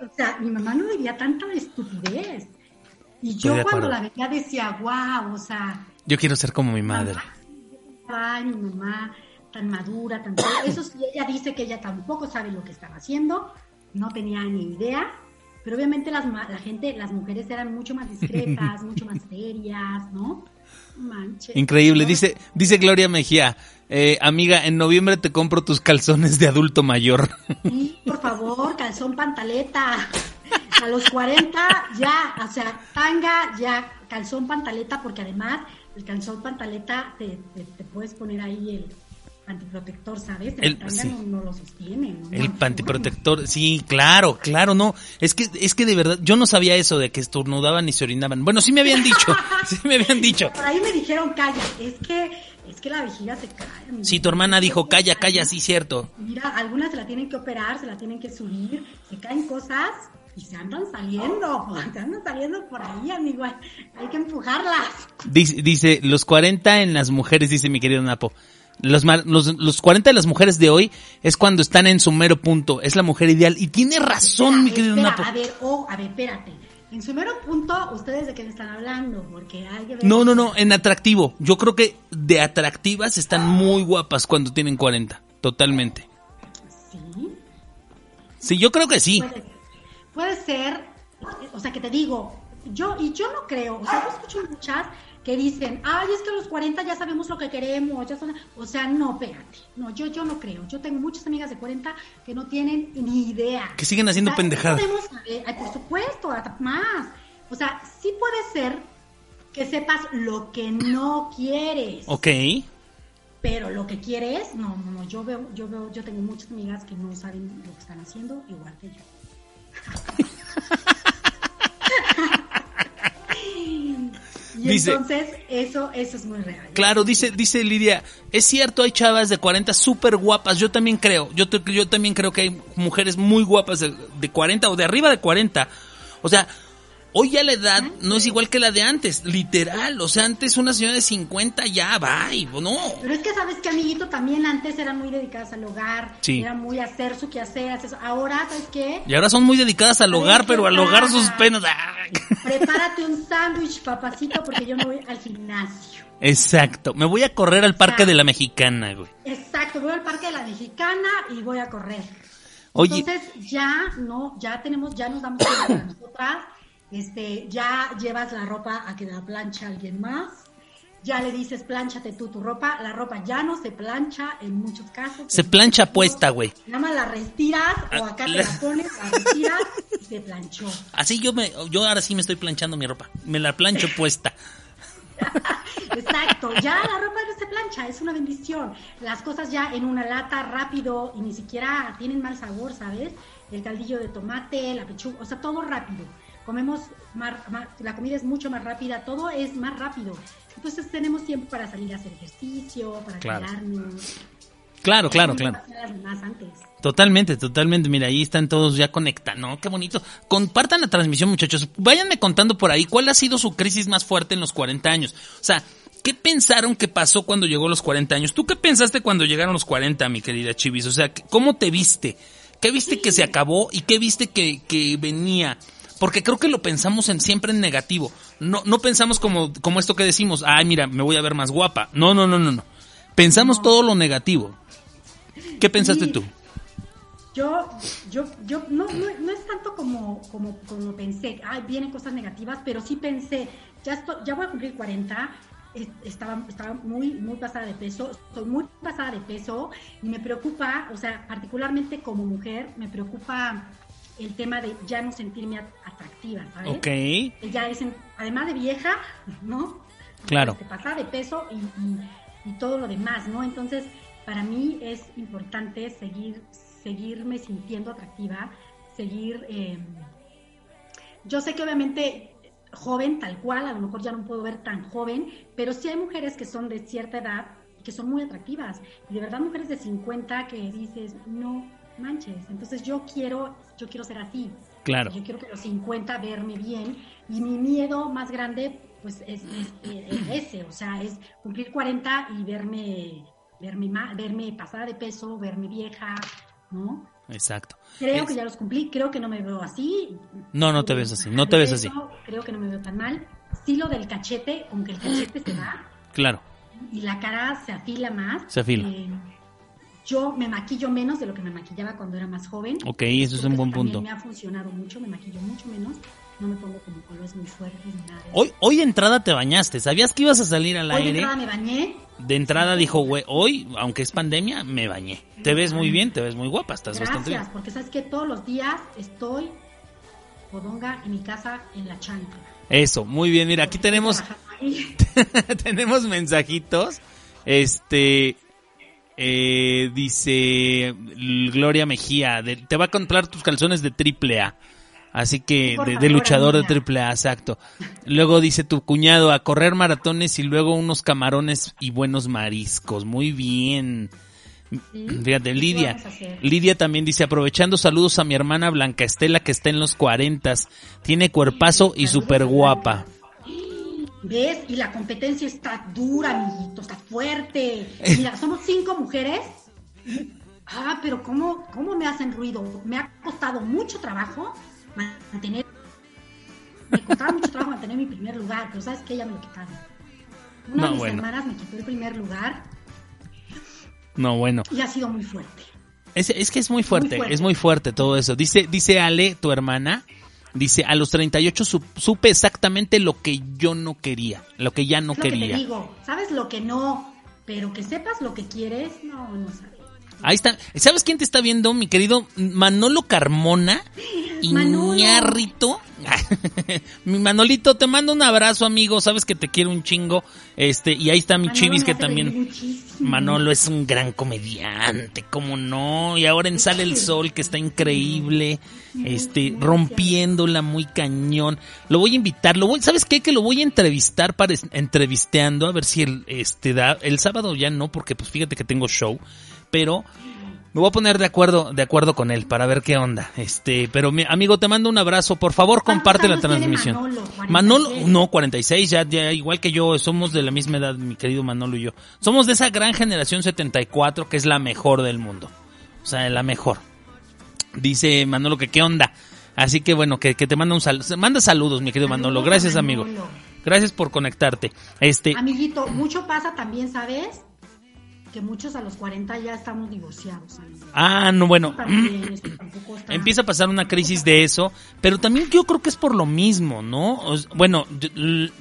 D: O sea, mi mamá no diría tanta estupidez. Y yo cuando la veía decía, wow, o sea,
B: Yo quiero ser como mi madre.
D: Ay, mi mamá tan madura, tan. Eso sí, ella dice que ella tampoco sabe lo que estaba haciendo, no tenía ni idea, pero obviamente las, la gente, las mujeres eran mucho más discretas, mucho más serias, ¿no? Manches.
B: Increíble,
D: ¿no?
B: dice, dice Gloria Mejía, eh, amiga, en noviembre te compro tus calzones de adulto mayor.
D: Sí, por favor, calzón pantaleta. A los 40 ya, o sea, tanga ya, calzón pantaleta, porque además el calzón pantaleta te, te, te puedes poner ahí el antiprotector, ¿sabes? El,
B: El- sí.
D: no, no lo sostiene. ¿no?
B: El sí, claro, claro, no. Es que, es que de verdad, yo no sabía eso de que estornudaban y se orinaban. Bueno, sí me habían dicho, sí me habían dicho.
D: Por ahí me dijeron, calla, es que es que la vejiga se cae. amigo.
B: Sí, tu hermana dijo, calla, calla, sí, cierto.
D: Mira, algunas se la tienen que operar, se la tienen que subir, se caen cosas y se andan saliendo, se andan saliendo por ahí, amigo. Hay que empujarlas.
B: Dice, dice, los 40 en las mujeres, dice mi querido Napo. Los, los, los 40 de las mujeres de hoy es cuando están en su mero punto. Es la mujer ideal. Y tiene razón, mi querido
D: espera,
B: Napo.
D: A ver, oh, a ver, espérate. En su mero punto, ¿ustedes de qué me están hablando? Porque hay.
B: No, no, no, en atractivo. Yo creo que de atractivas están muy guapas cuando tienen 40. Totalmente.
D: Sí.
B: Sí, yo creo que sí.
D: Puede, puede ser, o sea, que te digo, yo, y yo no creo, o sea, yo escucho muchas que dicen, ay, es que a los 40 ya sabemos lo que queremos, ya son, o sea, no, espérate, no, yo, yo no creo, yo tengo muchas amigas de 40 que no tienen ni idea.
B: Que siguen haciendo
D: O sea,
B: pendejadas.
D: ay, por supuesto, hasta más, o sea, sí puede ser que sepas lo que no quieres.
B: Ok.
D: Pero lo que quieres, no, no, no, yo veo, yo veo, yo tengo muchas amigas que no saben lo que están haciendo, igual que yo. y
B: Dice-
D: entonces, eso, eso es muy real.
B: Claro, dice, dice Lidia, es cierto, hay chavas de 40 súper guapas, yo también creo, yo, te- yo también creo que hay mujeres muy guapas de, de 40 o de arriba de 40. O sea, hoy ya la edad no es igual que la de antes, literal, o sea, antes una señora de 50 ya, bye, no.
D: Pero es que sabes que, amiguito, también antes eran muy dedicadas al hogar,
B: Sí.
D: eran muy hacer su quehacer, hacer eso. Ahora, ¿sabes qué?
B: Y ahora son muy dedicadas al hogar, pero al hogar sus penas. ¡ah!
D: Prepárate un sándwich, papacito, porque yo me voy al gimnasio.
B: Exacto, me voy a correr al parque de la mexicana, güey.
D: Exacto, voy al Parque de la Mexicana y voy a correr.
B: Oye.
D: Entonces ya no, ya tenemos, ya nos damos cuenta de nosotras, este, ya llevas la ropa a que la plancha alguien más, ya le dices plánchate tú tu ropa, la ropa ya no se plancha en muchos casos.
B: Se plancha puesta, güey.
D: Nada más la retiras o acá te
B: la-
D: la pones, la retiras y se planchó.
B: Así yo me, yo ahora sí me estoy planchando mi ropa, me la plancho puesta.
D: Exacto, ya la ropa no se plancha, es una bendición. Las cosas ya en una lata rápido y ni siquiera tienen mal sabor, ¿sabes? El caldillo de tomate, la pechuga, o sea, todo rápido. Comemos más, más- la comida es mucho más rápida, todo es más rápido. Entonces tenemos tiempo para salir a hacer ejercicio, para
B: Claro.
D: cuidarnos.
B: Claro, claro, claro.
D: antes.
B: Totalmente, totalmente. Mira, ahí están todos ya conectados. ¿no? Qué bonito. Compartan la transmisión, muchachos. Váyanme contando por ahí cuál ha sido su crisis más fuerte en los 40 años. O sea, ¿qué pensaron que pasó cuando llegó los 40 años? ¿Tú qué pensaste cuando llegaron los 40, mi querida Chivis? O sea, ¿cómo te viste? ¿Qué viste que se acabó y qué viste que, que venía? Porque creo que lo pensamos en, siempre en negativo. No, no pensamos como, como esto que decimos, ay, mira, me voy a ver más guapa. No, no, no, no, no. Pensamos todo lo negativo. ¿Qué pensaste
D: Sí.
B: tú?
D: Yo, yo, yo, no, no, no es tanto como, como, como pensé, ay, vienen cosas negativas, pero sí pensé, ya, esto, ya voy a cumplir 40, es- estaba, estaba muy, muy pasada de peso, estoy muy pasada de peso y me preocupa, o sea, particularmente como mujer, me preocupa el tema de ya no sentirme at- atractiva, ¿sabes?
B: Ok.
D: Ya es, además de vieja, ¿no?
B: Claro.
D: Este, pasada de peso y, y- y todo lo demás, ¿no? Entonces, para mí es importante seguir, seguirme sintiendo atractiva, seguir... eh, yo sé que obviamente joven tal cual, a lo mejor ya no puedo ver tan joven, pero sí hay mujeres que son de cierta edad que son muy atractivas. Y de verdad mujeres de 50 que dices, no manches. Entonces yo quiero, yo quiero ser así.
B: Claro.
D: Yo quiero que a los 50 verme bien y mi miedo más grande pues es, es- es ese, o sea, es cumplir 40 y verme verme verme pasada de peso, verme vieja, ¿no?
B: Exacto.
D: Creo
B: Es-
D: que ya los cumplí, creo que no me veo así.
B: No, no te ves así, no te ves así.
D: Creo que no me veo tan mal. Sí lo del cachete, aunque el cachete se va
B: Claro.
D: y la cara se afila más.
B: Se afila.
D: eh, yo me maquillo menos de lo que me maquillaba cuando era más joven.
B: Ok, eso es un buen
D: también
B: punto.
D: me ha funcionado mucho, me maquillo mucho menos. No me pongo como colores muy fuertes ni nada. de.
B: Hoy, hoy de entrada te bañaste. ¿Sabías que ibas a salir al
D: Hoy de
B: aire?
D: entrada me bañé.
B: De entrada dijo, güey, hoy, aunque es pandemia, me bañé. Te ves muy bien, te ves muy guapa, estás bastante
D: Gracias,
B: bien.
D: porque sabes que todos los días estoy podonga en mi casa en la chancla.
B: Eso, muy bien. Mira, aquí tenemos, tenemos mensajitos. Este, eh, dice Gloria Mejía, de- te va a comprar tus calzones de triple A. Así que de, luchador de triple A, exacto. Luego dice tu cuñado a correr maratones y luego unos camarones y buenos mariscos. Muy bien.
D: ¿sí?
B: Fíjate, Lidia. Lidia también dice, aprovechando saludos a mi hermana Blanca Estela que está en los cuarentas. Tiene cuerpazo y súper guapa.
D: ¿Ves? Y la competencia está dura, amiguito, está fuerte. Mira, somos cinco mujeres. Ah, pero ¿cómo, cómo me hacen ruido? Me ha costado mucho trabajo mantener. Me costaba mucho trabajo mantener mi primer lugar, pero ¿sabes qué? Ya me lo quitaron. Una
B: No,
D: de mis
B: bueno.
D: hermanas me quitó el primer lugar
B: No, bueno.
D: y ha sido muy fuerte.
B: Es, es que es muy fuerte,
D: fuerte.
B: es muy fuerte todo eso. Dice, dice Ale, tu hermana, dice, a los 38 su- supe exactamente lo que yo no quería, lo que ya no
D: que te
B: quería.
D: digo, ¿sabes lo que no? Pero que sepas lo que quieres, no, no sabes.
B: Ahí está. ¿Sabes quién te está viendo, mi querido Manolo Carmona?
D: Manolo.
B: Iñárrito. mi Manolito, te mando un abrazo, amigo. Sabes que te quiero un chingo. Este, y ahí está mi
D: Manolo
B: chivis que también. Manolo es un gran comediante, cómo no, y ahora en Sale el Sol que está increíble, este, rompiéndola muy cañón. Lo voy a invitar, lo voy, ¿sabes qué? Que lo voy a entrevistar para entrevisteando, a ver si el, este, da, el sábado ya no, porque pues fíjate que tengo show, pero me voy a poner de acuerdo, de acuerdo con él para ver qué onda. Este, pero mi amigo, te mando un abrazo. Por favor,
D: ¿Cuántos
B: comparte la transmisión.
D: Manolo?
B: Manolo,
D: 46.
B: no, 46, ya, ya, igual que yo, somos de la misma edad, mi querido Manolo y yo. Somos de esa gran generación 74 que es la mejor del mundo. O sea, la mejor. Dice Manolo que qué onda. Así que bueno, que, que te manda un saludo. Manda saludos, mi querido Manolo. Gracias, amigo. Gracias por conectarte. Este,
D: Amiguito, mucho pasa también, ¿sabes? Que muchos a los 40 ya estamos divorciados. amigo.
B: ah, no, bueno.
D: También, está-
B: Empieza a pasar una crisis de eso, pero también yo creo que es por lo mismo, ¿no? Bueno,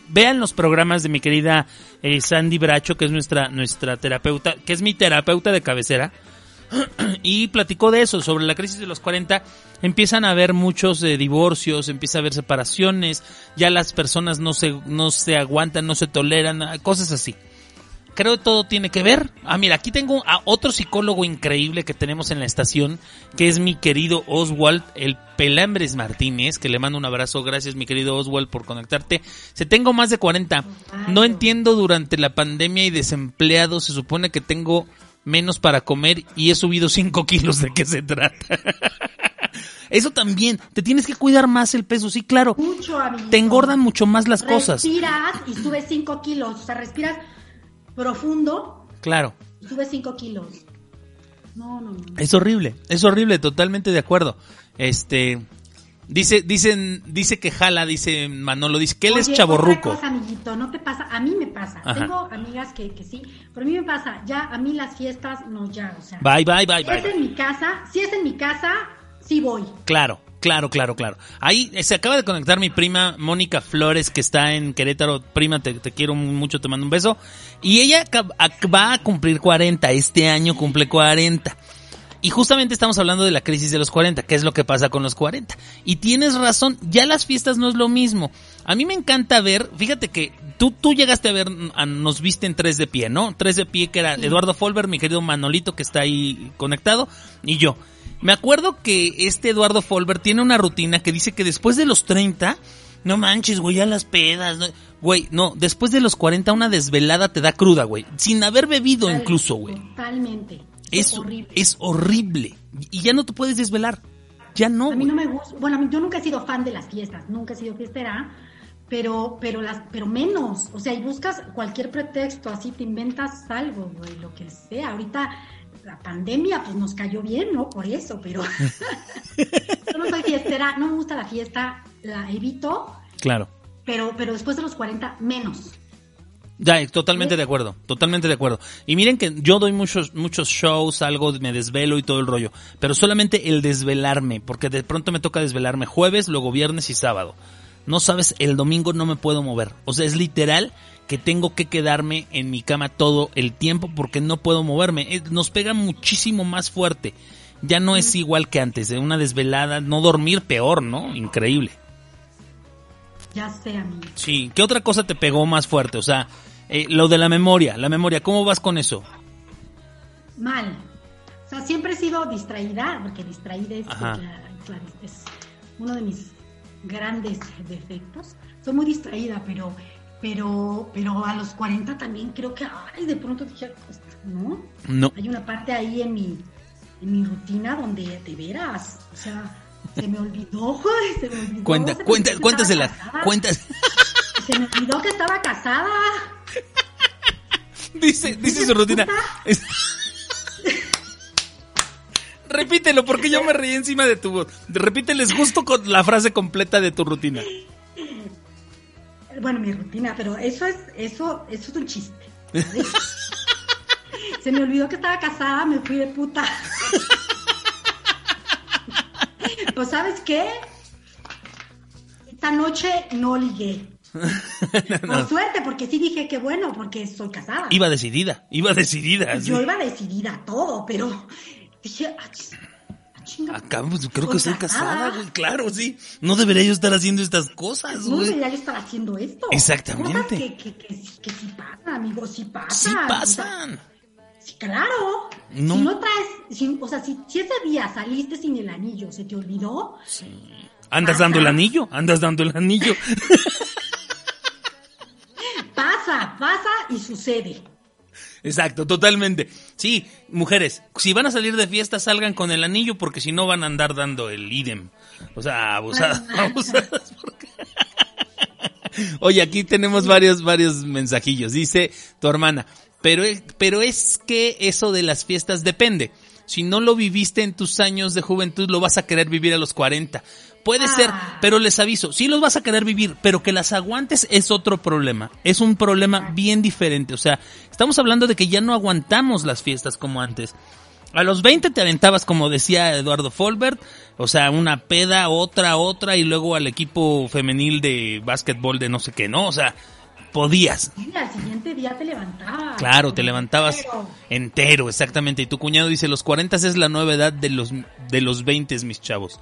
B: vean los programas de mi querida eh, Sandy Bracho, que es nuestra, nuestra terapeuta, que es mi terapeuta de cabecera, y platicó de eso, sobre la crisis de los 40. Empiezan a haber muchos eh, divorcios, empieza a haber separaciones, ya las personas no se, no se aguantan, no se toleran, ah, cosas así creo que todo tiene que ver. Ah, mira, aquí tengo a otro psicólogo increíble que tenemos en la estación, que es mi querido Oswald, el Pelambres Martínez, que le mando un abrazo. Gracias, mi querido Oswald, por conectarte. Se tengo más de 40. No entiendo durante la pandemia y desempleado, se supone que tengo menos para comer y he subido 5 kilos. ¿De qué se trata? Eso también, te tienes que cuidar más el peso, sí, claro.
D: Mucho, amiguito.
B: Te engordan mucho más las cosas.
D: Respiras y subes 5 kilos. O sea, respiras profundo
B: Claro.
D: y subes 5 kilos. No, no, no.
B: Es horrible, es horrible, totalmente de acuerdo. Este dice, dicen, dice que jala, dice Manolo, dice que él es
D: Oye,
B: chaborruco.
D: otra cosa, amiguito, no te pasa, a mí me pasa.
B: Ajá.
D: Tengo amigas que, que sí, pero a mí me pasa, ya, a mí las fiestas, no, ya, o sea.
B: Bye, bye, bye,
D: si
B: bye.
D: es en mi casa, si es en mi casa, sí voy.
B: Claro, claro, claro, claro. Ahí eh, se acaba de conectar mi prima Mónica Flores, que está en Querétaro. Prima, te, te quiero mucho, te mando un beso. Y ella va a cumplir 40, este año cumple 40. Y justamente estamos hablando de la crisis de los 40, qué es lo que pasa con los 40. Y tienes razón, ya las fiestas no es lo mismo. A mí me encanta ver, fíjate que tú, tú llegaste a ver, a- nos viste en tres de pie, ¿no? Tres de pie que era Eduardo Folber, mi querido Manolito que está ahí conectado, y yo. Me acuerdo que este Eduardo Folber tiene una rutina que dice que después de los 30, no manches, güey, a las pedas, no- güey, no, después de los 40 una desvelada te da cruda, güey, sin haber bebido
D: Total-
B: incluso, güey.
D: Totalmente.
B: Es,
D: horrible.
B: es horrible. Y ya no te puedes desvelar. Ya no.
D: A mí no me gusta, bueno, a mí- yo nunca he sido fan de las fiestas, nunca he sido fiestera, pero, pero las, pero menos, o sea, y buscas cualquier pretexto, así te inventas algo, güey, lo que sea. Ahorita la pandemia, pues nos cayó bien, ¿no? Por eso, pero yo no soy fiestera, no me gusta la fiesta, la evito,
B: Claro.
D: pero, pero después de los 40, menos.
B: Ya, totalmente de acuerdo, totalmente de acuerdo. Y miren que yo doy muchos, muchos shows, algo, me desvelo y todo el rollo, pero solamente el desvelarme, porque de pronto me toca desvelarme jueves, luego viernes y sábado. No sabes, el domingo no me puedo mover. O sea, es literal que tengo que quedarme en mi cama todo el tiempo porque no puedo moverme. Eh, Nos pega muchísimo más fuerte. Ya no es igual que antes, de una desvelada, no dormir peor, ¿no? Increíble.
D: Ya sé, amigo.
B: Sí, ¿qué otra cosa te pegó más fuerte? O sea, eh, lo de la memoria, la memoria, ¿cómo vas con eso?
D: Mal. O sea, siempre he sido distraída, porque distraída es,
B: Ajá.
D: la- la- es uno de mis grandes defectos. Soy muy distraída, pero, pero, pero a los 40 también creo que, ay, de pronto dije, pues, no.
B: No.
D: Hay una parte ahí en mi, en mi rutina donde de veras, o sea, se me olvidó, güey, se me olvidó.
B: Cuenta,
D: se
B: cuenta, cuéntasela.
D: estaba casada.
B: Cuentas.
D: Se me olvidó que estaba casada.
B: Dice, dice su rutina. Repítelo, porque yo me reí encima de tu voz. Repíteles justo con la frase completa de tu rutina.
D: Bueno, mi rutina, pero eso es, eso, eso es un chiste. Se me olvidó que estaba casada, me fui de puta. Pues, ¿sabes qué? Esta noche no ligué. Por suerte, porque sí dije que bueno, porque soy casada.
B: Iba decidida, iba decidida.
D: Yo iba decidida a todo, pero dije, ah, ah, chinga,
B: Acá, pues, creo que
D: soy
B: estoy casada, güey. Claro, sí. No debería yo estar haciendo estas cosas,
D: No
B: güey.
D: debería yo estar haciendo esto.
B: Exactamente.
D: Cosas que, que, que, sí- que sí pasan, amigo, sí pasan.
B: Sí
D: O sea,
B: pasan.
D: Sí, claro.
B: No.
D: Si no traes, si- o sea, si, si ese día saliste sin el anillo, se te olvidó,
B: Andas dando el anillo, andas dando el anillo.
D: pasa, pasa y sucede.
B: Exacto, totalmente. Sí, mujeres, si van a salir de fiesta, salgan con el anillo porque si no van a andar dando el idem. O sea, abusadas, abusadas. porque- Oye, aquí tenemos varios, varios mensajillos. Dice tu hermana, pero, es- pero es que eso de las fiestas depende. Si no lo viviste en tus años de juventud, lo vas a querer vivir a los 40. Puede ser,
D: Ah.
B: pero les aviso, sí los vas a querer vivir, pero que las aguantes es otro problema. Es un problema bien diferente. O sea, estamos hablando de que ya no aguantamos las fiestas como antes. A los 20 te aventabas, como decía Eduardo Folbert, o sea, una peda, otra, otra, y luego al equipo femenil de básquetbol de no sé qué, ¿no? O sea, podías.
D: Y al siguiente día te levantabas.
B: Claro, te levantabas
D: Pero,
B: entero, exactamente. Y tu cuñado dice, los 40 es la nueva edad de los, de los 20, mis chavos.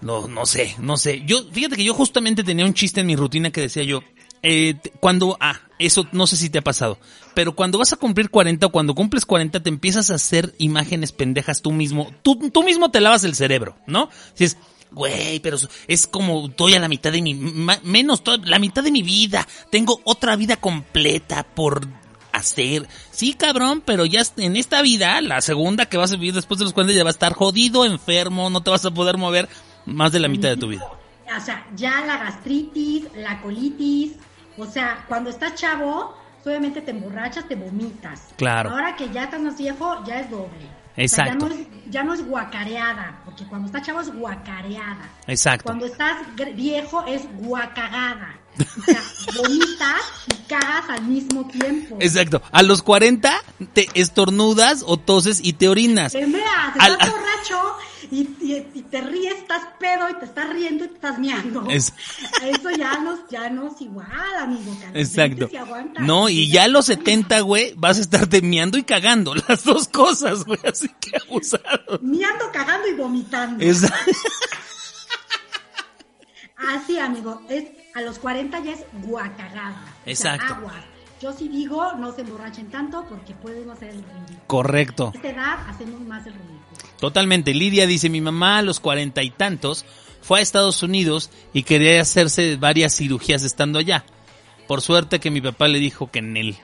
B: No, no sé, no sé. Yo, fíjate que yo justamente tenía un chiste en mi rutina que decía yo, eh, cuando, ah, eso no sé si te ha pasado, pero cuando vas a cumplir 40 o cuando cumples 40 te empiezas a hacer imágenes pendejas tú mismo, tú, tú mismo te lavas el cerebro, ¿no? Dices, güey, pero es como estoy a la mitad de mi, ma- menos, to- la mitad de mi vida, tengo otra vida completa por hacer. Sí, cabrón, pero ya en esta vida, la segunda que vas a vivir después de los 40 ya va a estar jodido, enfermo, no te vas a poder mover más de la mitad de tu vida.
D: O sea, ya la gastritis, la colitis, o sea, cuando estás chavo, obviamente te emborrachas, te vomitas.
B: Claro.
D: Ahora que ya estás más viejo, ya es doble. O sea,
B: Exacto.
D: ya, no es, ya no es guacareada, porque cuando estás chavo es guacareada.
B: Exacto.
D: Cuando estás viejo es guacagada. O sea, vomitas y cagas al mismo tiempo.
B: Exacto. A los 40 te estornudas o toses y te orinas.
D: Te meas,
B: Al-
D: estás borracho y, y- y te ríes, estás pedo y te estás riendo y te estás meando.
B: Es-
D: Eso ya no, ya no es igual, amigo.
B: Exacto.
D: 20 se aguanta.
B: No, y ya a los 70, güey, vas a estar meando y cagando. Las dos cosas, güey. Así que abusado.
D: Meando, cagando y vomitando.
B: Exacto.
D: Así, amigo, es a los 40 ya es guacagada. O sea,
B: Exacto.
D: aguas. Yo sí digo, no se emborrachen tanto porque podemos hacer el ridículo.
B: Correcto.
D: A esta edad hacemos más el ridículo.
B: Totalmente. Lidia dice, mi mamá a los cuarenta y tantos fue a Estados Unidos y quería hacerse varias cirugías estando allá. Por suerte que mi papá le dijo que en él.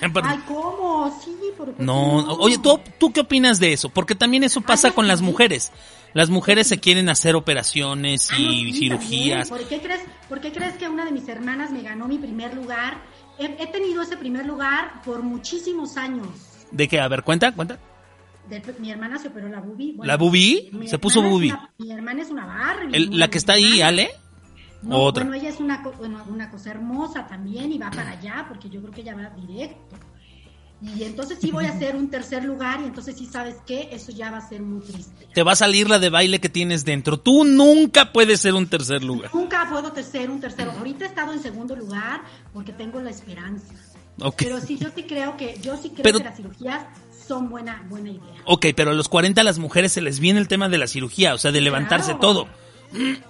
D: Ay, ¿cómo? Sí, ¿por qué
B: No, oye, ¿tú, ¿tú qué opinas de eso? Porque también eso pasa
D: Ay,
B: con las mujeres. Las mujeres se quieren hacer operaciones
D: Ah, no,
B: y
D: sí,
B: cirugías.
D: ¿Por qué, crees, ¿Por qué crees que una de mis hermanas me ganó mi primer lugar? He, he tenido ese primer lugar por muchísimos años.
B: ¿De qué? A ver, cuenta, cuenta.
D: De- mi hermana se operó la bubi.
B: ¿La bubi? Se puso bubi.
D: una- mi hermana es una Barbie.
B: El- la que está ahí. Ale.
D: No,
B: Otra.
D: Bueno, ella es una, una cosa hermosa también y va para allá porque yo creo que ella va directo. Y entonces sí voy a hacer un tercer lugar y entonces sí sabes qué, eso ya va a ser muy triste.
B: Te va a salir la de baile que tienes dentro. Tú nunca puedes ser un tercer lugar.
D: Nunca puedo ser un tercero. Ahorita he estado en segundo lugar porque tengo la esperanza.
B: Ok.
D: Pero sí, yo sí creo que, yo sí creo
B: Pero-
D: que las cirugías son buena, buena idea.
B: Ok, pero a los 40 a las mujeres se les viene el tema de la cirugía, o sea, de levantarse
D: Claro.
B: todo.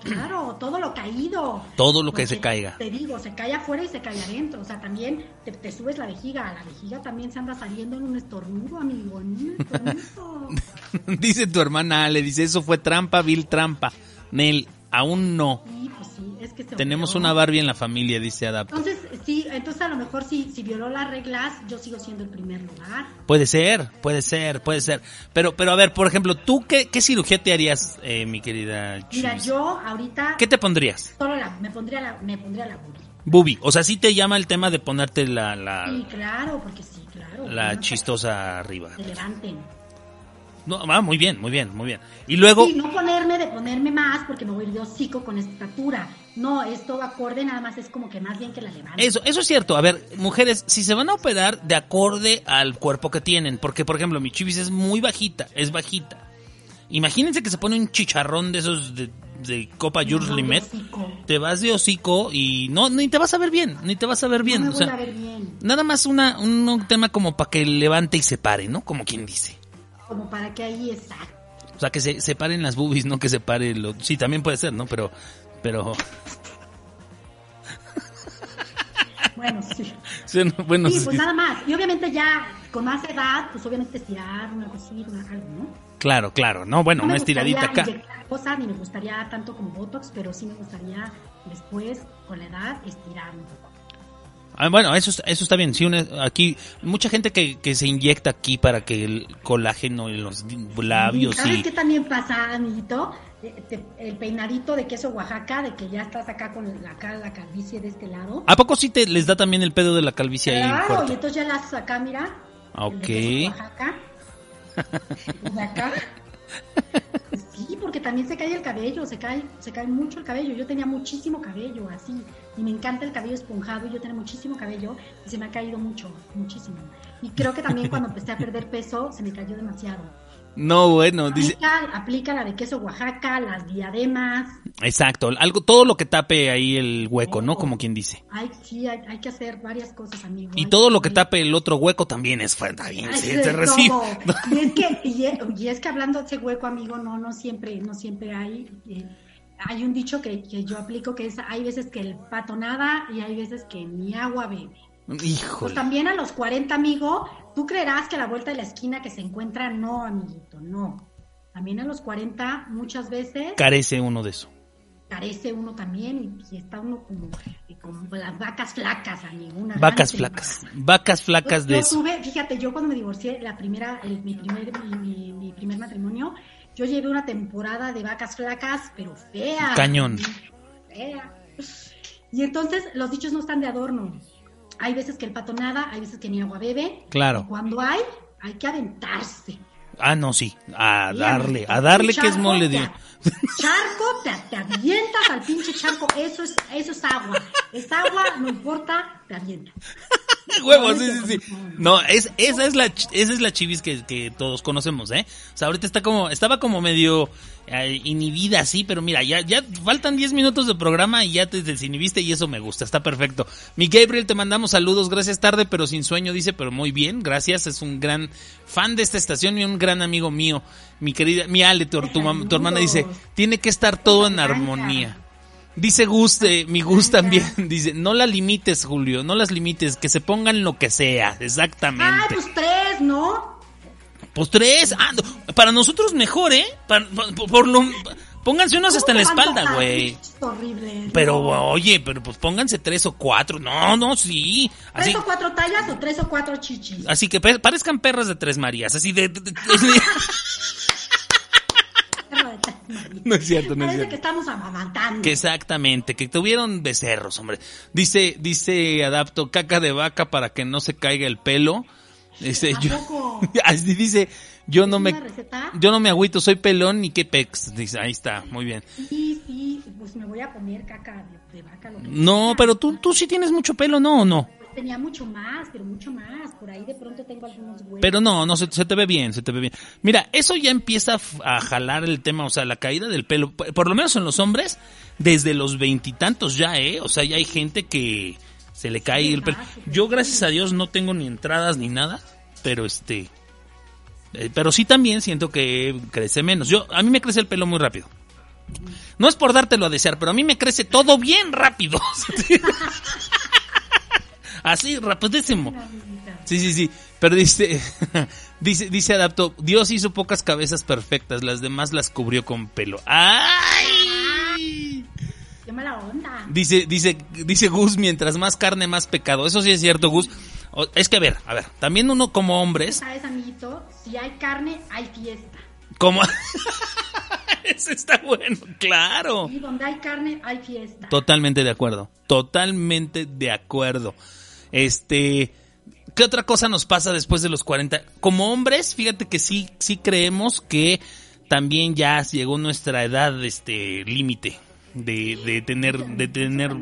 D: Claro, todo lo caído.
B: Todo lo que
D: Porque
B: se caiga.
D: Te digo, se cae afuera y se cae adentro. O sea, también te, te subes la vejiga. La vejiga también se anda saliendo en un estornudo, amigo.
B: Dice tu hermana Ale, dice, eso fue trampa, vil trampa. Nel, Aún no.
D: Es que se
B: Tenemos una Barbie en la familia, dice Adapto.
D: Entonces, sí, entonces a lo mejor si, si violó las reglas, yo sigo siendo el primer lugar.
B: Puede ser, puede ser, puede ser. Pero, pero a ver, por ejemplo, ¿tú qué, qué cirugía te harías, eh, mi querida
D: Mira, yo ahorita
B: ¿Qué te pondrías?
D: solo la, me pondría la, me pondría la boobie.
B: Bubi. O sea, sí te llama el tema de ponerte la, la,
D: Sí, claro, porque sí, claro.
B: la chistosa arriba.
D: Se levanten.
B: No, ah, muy bien, muy bien, muy bien. Y luego,
D: Sí, no ponerme de ponerme más porque me voy a ir de hocico con esta estatura. No, es todo acorde, nada más es como que más bien que la levanten.
B: eso, eso es cierto. A ver, mujeres, si se van a operar de acorde al cuerpo que tienen, porque por ejemplo, mi chivis es muy bajita, es bajita. Imagínense que se pone un chicharrón de esos de, de Copa Jules Limet. Te vas de hocico y no, ni te vas a ver bien, ni te vas a ver bien.
D: No me
B: o sea,
D: a ver bien.
B: Nada más una, un, un tema como para que levante y se pare, ¿no? Como quien dice.
D: Como para que ahí exacto.
B: O sea, que se separen las boobies, no que se pare lo... Sí, también puede ser, ¿no? Pero, pero...
D: Bueno, sí.
B: sí, no, bueno,
D: Sí,
B: sí.
D: pues nada más. Y obviamente ya con más edad, pues obviamente estirar una cosita, una algo, ¿no?
B: Claro, claro. No, bueno,
D: No
B: una estiradita acá.
D: cosas, ni me gustaría tanto como Botox, pero sí me gustaría después, con la edad, estirar un poco.
B: Ah, bueno, eso, es- eso está bien. Sí, una- aquí, mucha gente que, que se inyecta aquí para que el colágeno en los labios
D: ¿Sabes
B: y...
D: qué también pasa, amiguito? Eh, El peinadito de queso Oaxaca, de que ya estás acá con la, acá la calvicie de este lado.
B: ¿A poco sí te les da también el pedo de la calvicie ahí
D: Claro, y entonces ya la haces acá, mira. el de
B: Ok.
D: queso Oaxaca. De acá. Porque también se cae el cabello, se cae, se cae mucho el cabello. Yo tenía muchísimo cabello, así, y me encanta el cabello esponjado, y yo tenía muchísimo cabello, y se me ha caído mucho, muchísimo. Y creo que también cuando empecé a perder peso, se me cayó demasiado.
B: No, bueno, dice...
D: Aplica, aplica la de queso Oaxaca, las diademas.
B: Exacto, algo, todo lo que tape ahí el hueco, ¿no? Como quien dice.
D: Sí, hay, hay que hacer varias cosas, amigo.
B: Y
D: Hay-
B: todo lo que tape el otro hueco también es fuerte. Bien, sí, se recibe.
D: Y es que, y es, y es que hablando de ese hueco, amigo, no, no siempre, no siempre hay. eh, hay un dicho que, que yo aplico que es, hay veces que el pato nada y hay veces que ni agua bebe. Pues
B: Híjole.
D: también a los 40, amigo, tú creerás que a la vuelta de la esquina que se encuentra, no, amiguito, no. También a los 40 muchas veces
B: Carece uno de eso.
D: carece uno también y, y está uno como, y como las vacas flacas, amigo. una
B: Vacas flacas. Vacas flacas
D: Yo-
B: de
D: yo
B: eso.
D: tuve, fíjate, yo cuando me divorcié, la primera, el- mi, primer, mi, mi- mi primer matrimonio, yo llevé una temporada de vacas flacas, pero fea.
B: Cañón.
D: Fea. Y entonces los dichos no están de adorno. Hay veces que el pato nada, hay veces que ni agua bebe.
B: Claro.
D: Y cuando hay, hay que aventarse.
B: Ah, no, sí. A darle, a darle que es mole de...
D: Charco, te, te avientas al pinche charco, eso es, eso es agua. Es agua, no importa, te avientas.
B: Huevo, sí, sí, sí. No, es, esa es la, esa es la chivis que, que todos conocemos, ¿eh? O sea, ahorita está como, estaba como medio eh, inhibida así, pero mira, ya, ya faltan 10 minutos de programa y ya te desinhibiste y eso me gusta, está perfecto. Mi Gabriel, te mandamos saludos, gracias tarde, pero sin sueño, dice, pero muy bien, gracias, es un gran fan de esta estación y un gran amigo mío. Mi querida, mi Ale, tu, tu tu hermana dice, tiene que estar todo en armonía. Dice Gus, eh, mi Gus también, dice, no la limites, Julio, no las limites, que se pongan lo que sea,
D: Ay,
B: exactamente.
D: pues tres, ¿no?
B: Pues tres, ah, no, para nosotros mejor, ¿eh? Para- por, por lo, pónganse unos hasta en la
D: ¿Cómo te van a
B: espalda, güey.
D: Horrible.
B: Pero, oye, pero pues pónganse tres o cuatro, no, no, sí, así,
D: ¿Tres o cuatro tallas o tres o cuatro chichis?
B: así que parezcan perras de tres Marías, así de... de- de-. no es cierto, no es
D: Parece
B: cierto.
D: que estamos amamantando.
B: Que exactamente, que tuvieron becerros, hombre. Dice, dice Adapto, caca de vaca para que no se caiga el pelo. Dice,
D: ¿A
B: yo, así dice, yo no
D: ¿Es
B: me, yo no me agüito, soy pelón y qué pex. Dice, ahí está, muy bien.
D: Sí, sí, pues me voy a poner caca de, de vaca. Lo que
B: No,
D: sea.
B: pero tú, tú sí tienes mucho pelo, ¿no o no?
D: Tenía mucho más, pero mucho más. Por ahí de pronto tengo algunos huevos.
B: Pero no, no, se, se te ve bien, se te ve bien. Mira, eso ya empieza a jalar el tema, o sea, la caída del pelo, por por lo menos en los hombres, desde los veintitantos ya, ¿eh? O sea, ya hay gente que se le cae el pelo. Yo, gracias a Dios, no tengo ni entradas ni nada, pero este... eh, pero sí también siento que crece menos. Yo, a mí me crece el pelo muy rápido. No es por dártelo a desear, pero a mí me crece todo bien rápido. Así, rapidísimo. Sí, sí, sí. Pero dice, dice, dice Adapto, Dios hizo pocas cabezas perfectas, las demás las cubrió con pelo. ¡Ay! Dice, dice, dice Gus, mientras más carne, más pecado. Eso sí es cierto, Gus. Es que a ver, a ver, también uno como hombres,
D: ¿Sabes, amiguito? Si hay carne, hay fiesta.
B: como... Eso está bueno, claro.
D: Y donde hay carne, hay fiesta.
B: Totalmente de acuerdo. Totalmente de acuerdo. Este, ¿qué otra cosa nos pasa después de los 40? Como hombres, fíjate que sí, sí creemos que también ya llegó nuestra edad, este, límite de, de tener, de tener,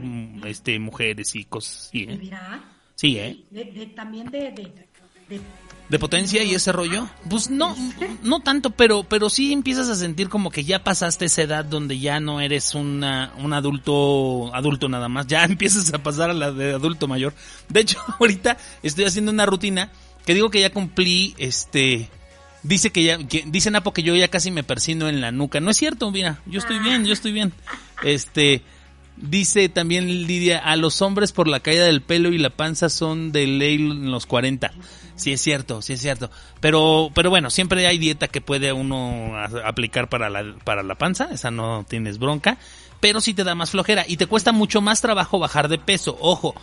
B: este, mujeres y cosas así,
D: ¿De
B: ¿eh? Sí, ¿eh?
D: De- de- también de, de, de-
B: ¿De potencia y ese rollo? Pues no, no tanto, pero, pero sí empiezas a sentir como que ya pasaste esa edad donde ya no eres una, un adulto, adulto nada más, ya empiezas a pasar a la de adulto mayor. De hecho, ahorita estoy haciendo una rutina que digo que ya cumplí, este, dice que ya, dice Napo que yo ya casi me persino en la nuca. No es cierto, mira, yo estoy bien, yo estoy bien. Este, Dice también Lidia, a los hombres por la caída del pelo y la panza son de ley en los 40. Sí es cierto, sí es cierto. Pero, pero bueno, siempre hay dieta que puede uno aplicar para la, para la panza, esa no tienes bronca, pero sí te da más flojera y te cuesta mucho más trabajo bajar de peso. Ojo,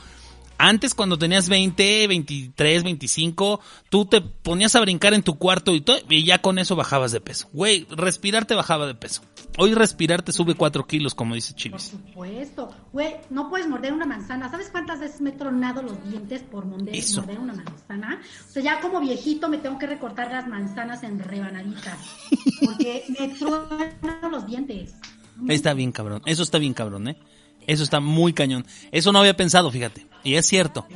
B: antes cuando tenías 20, 23, 25, tú te ponías a brincar en tu cuarto y, todo, y ya con eso bajabas de peso. Güey, respirar te bajaba de peso. Hoy respirar te sube 4 kilos, como dice
D: Por
B: Chivis.
D: supuesto. Güey, no puedes morder una manzana. ¿Sabes cuántas veces me he tronado los dientes por morder,
B: Eso.
D: morder una manzana? O sea, ya como viejito me tengo que recortar las manzanas en rebanaditas. Porque me truenan los dientes.
B: Está bien cabrón, eso está bien cabrón, ¿eh? Eso está muy cañón. Eso no había pensado, fíjate. Y es cierto.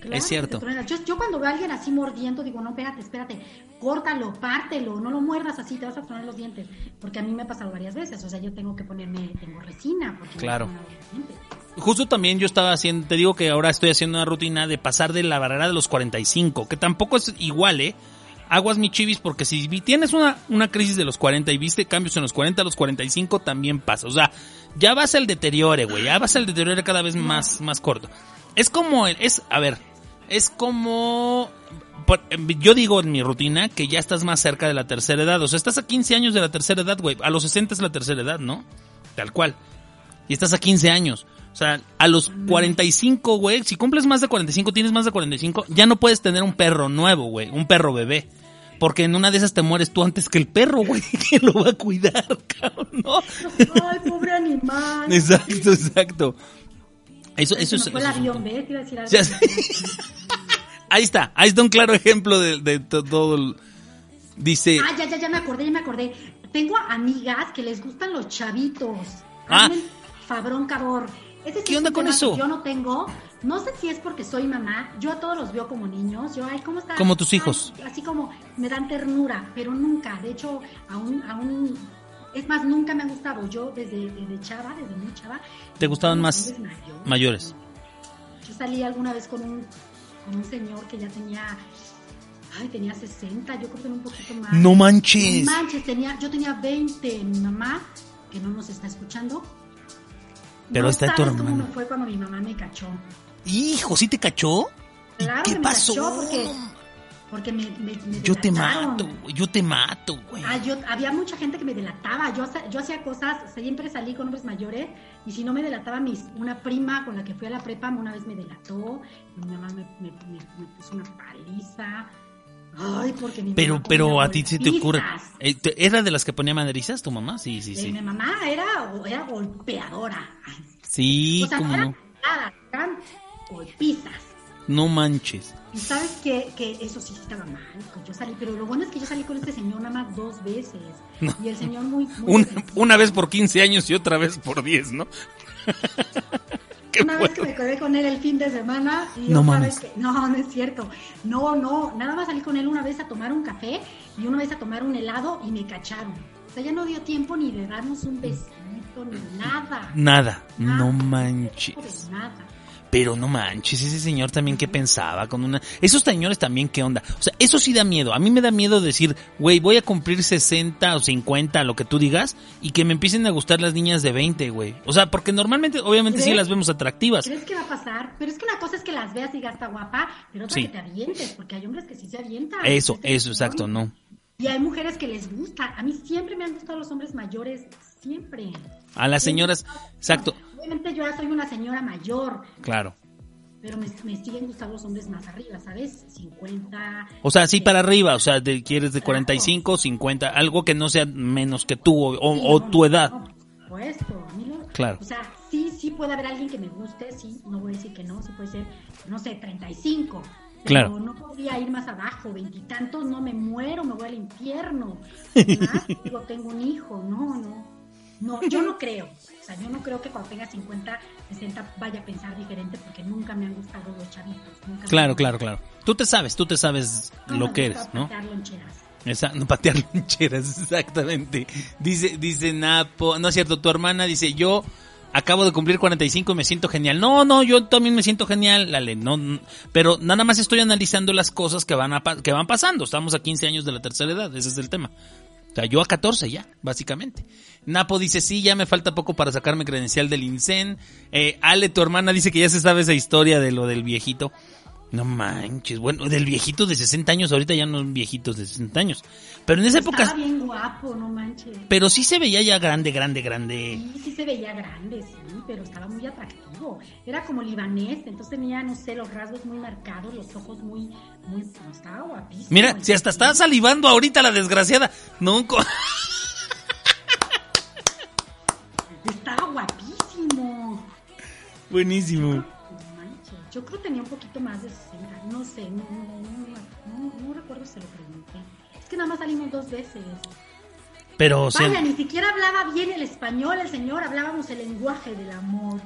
D: Claro
B: Es cierto.
D: Yo, yo cuando veo a alguien así mordiendo, digo, no, espérate, espérate, córtalo, pártelo, no lo muerdas así, te vas a tronar los dientes. Porque a mí me ha pasado varias veces, o sea, yo tengo que ponerme, tengo resina. Porque
B: Claro. Justo también yo estaba haciendo, te digo que ahora estoy haciendo una rutina de pasar de la barrera de los 45, que tampoco es igual, ¿eh? Aguas mi chivis, porque si tienes una, una crisis de los 40 y viste cambios en los 40 a los 45, también pasa. O sea, ya vas al deteriore, güey, ya vas al deteriore cada vez más, más corto. Es como, el- es, a ver, es como, por- yo digo en mi rutina que ya estás más cerca de la tercera edad. O sea, estás a 15 años de la tercera edad, güey. A los 60 es la tercera edad, ¿no? Tal cual y estás a 15 años. O sea, a los 45, güey, si cumples más de 45, tienes más de 45, ya no puedes tener un perro nuevo, güey, un perro bebé. Porque en una de esas te mueres tú antes que el perro, güey. ¿Quién lo va a cuidar, cabrón? ¿No?
D: Ay, pobre animal.
B: Exacto, exacto. Eso, eso es. Ahí está, ahí está un claro ejemplo de, de to- todo. el- Dice.
D: Ah, ya, ya, ya me acordé, ya me acordé. Tengo amigas que les gustan los chavitos.
B: Ah.
D: Fabrón Cabor. Ese sí
B: ¿Qué onda con eso?
D: que Yo no tengo. No sé si es porque soy mamá. Yo a todos los veo como niños. Yo, ay, ¿cómo estás?
B: Como tus
D: Ay,
B: hijos.
D: así como me dan ternura, pero nunca. De hecho, aún, aún. Es más, nunca me han gustado. Yo desde, desde chava, desde muy chava.
B: ¿Te gustaban más
D: mayores.
B: mayores?
D: Yo salí alguna vez con un, con un señor que ya tenía. Ay, tenía 60, yo creo que un poquito más.
B: No manches.
D: No manches, tenía, yo tenía 20. Mi mamá, que no nos está escuchando.
B: Pero
D: no
B: está tu hermana.
D: me fue cuando mi mamá me cachó.
B: Hijo, ¿sí te cachó? ¿Y
D: Claro
B: qué
D: que me
B: pasó?
D: cachó porque, porque me, me, me
B: Yo te mato, güey, yo te mato, güey.
D: Ah, yo, había mucha gente que me delataba. Yo, yo hacía cosas, siempre salí con hombres mayores y si no me delataba, mis, una prima con la que fui a la prepa una vez me delató. y mi mamá me, puso una paliza. Ay, porque mi
B: Pero,
D: mamá
B: pero a ti se te ocurre. Eh, ¿Era de las que ponía maderizas tu mamá? Sí, sí,
D: Eh,
B: sí.
D: Mi mamá era, era golpeadora.
B: Sí,
D: o sea,
B: cómo
D: no nada, golpizas.
B: No manches.
D: Y sabes que, que eso sí estaba mal. pues yo salí, pero lo bueno es que yo salí con este señor nada más dos veces.
B: No.
D: Y el señor muy. muy
B: Una, una vez por 15 años y otra vez por 10, ¿no?
D: Una vez que me quedé con él el fin de semana y
B: No
D: otra
B: mames.
D: vez que no, no es cierto. No, no, nada más salí con él una vez a tomar un café y una vez a tomar un helado y me cacharon. O sea, ya no dio tiempo ni de darnos un besito ni nada.
B: Nada, no manches.
D: De nada.
B: Pero no manches, ese señor también qué pensaba con una... Esos señores también qué onda. O sea, eso sí da miedo. A mí me da miedo decir, güey, voy a cumplir 60 o 50, lo que tú digas, y que me empiecen a gustar las niñas de 20, güey. O sea, porque normalmente, obviamente sí las vemos atractivas.
D: ¿Crees que va a pasar? Pero es que una cosa es que las veas y digas está guapa, pero otra
B: Sí.
D: que te avientes, porque hay hombres que sí se avientan.
B: Eso, eso, exacto, no.
D: Y hay mujeres que les gusta. A mí siempre me han gustado los hombres mayores, siempre.
B: A las señoras, exacto.
D: Obviamente yo ya soy una señora mayor,
B: Claro.
D: pero me, me siguen gustando los hombres más arriba, ¿sabes? 50.
B: O sea, sí
D: eh,
B: para arriba, o sea, quieres de
D: Claro.
B: 45, 50, algo que no sea menos que tú o, o-
D: sí,
B: o
D: no,
B: tu edad.
D: no, supuesto, a mí lo-
B: Claro.
D: O sea, sí, sí puede haber alguien que me guste, sí, no voy a decir que no, sí puede ser, no sé, 35. Pero
B: Claro.
D: no podría ir más abajo, veintitantos, no me muero, me voy al infierno. Más, digo, tengo un hijo, no, no. No, yo no creo. Sea, yo no creo que cuando tenga 50, 60 vaya a pensar diferente porque nunca me han gustado los chavitos. Nunca
B: Claro, claro, claro. Tú te sabes, tú te sabes
D: No
B: lo que eres, ¿no?
D: patear loncheras.
B: Esa, no patear loncheras, exactamente. Dice, dice Napo, no es cierto, tu hermana dice, yo acabo de cumplir 45 y me siento genial. No, no, yo también me siento genial, Lale, no, no, pero nada más estoy analizando las cosas que van a, que van pasando. Estamos a 15 años de la tercera edad, ese es el tema. Yo a 14 ya, básicamente. Napo dice, sí, ya me falta poco para sacarme credencial del INSEN. Eh, Ale, tu hermana, dice que ya se sabe esa historia de lo del viejito. No manches, bueno, del viejito de 60 años, ahorita ya no son viejitos de 60 años. Pero en esa época,
D: Estaba bien guapo, no manches.
B: pero sí se veía ya grande, grande, grande.
D: Sí, sí se veía grande, sí, pero estaba muy atractivo. Era como libanés, entonces tenía, no sé, los rasgos muy marcados, los ojos muy, muy, estaba guapísimo.
B: Mira, si hasta está salivando ahorita la desgraciada. No,
D: Estaba guapísimo.
B: buenísimo.
D: Yo creo que tenía un poquito más de 60, no sé, no, no, no, no- no recuerdo si se lo pregunté. Es que nada más salimos dos veces.
B: Pero, o sea,
D: Vaya, ni siquiera hablaba bien el español, el señor, hablábamos el lenguaje del amor.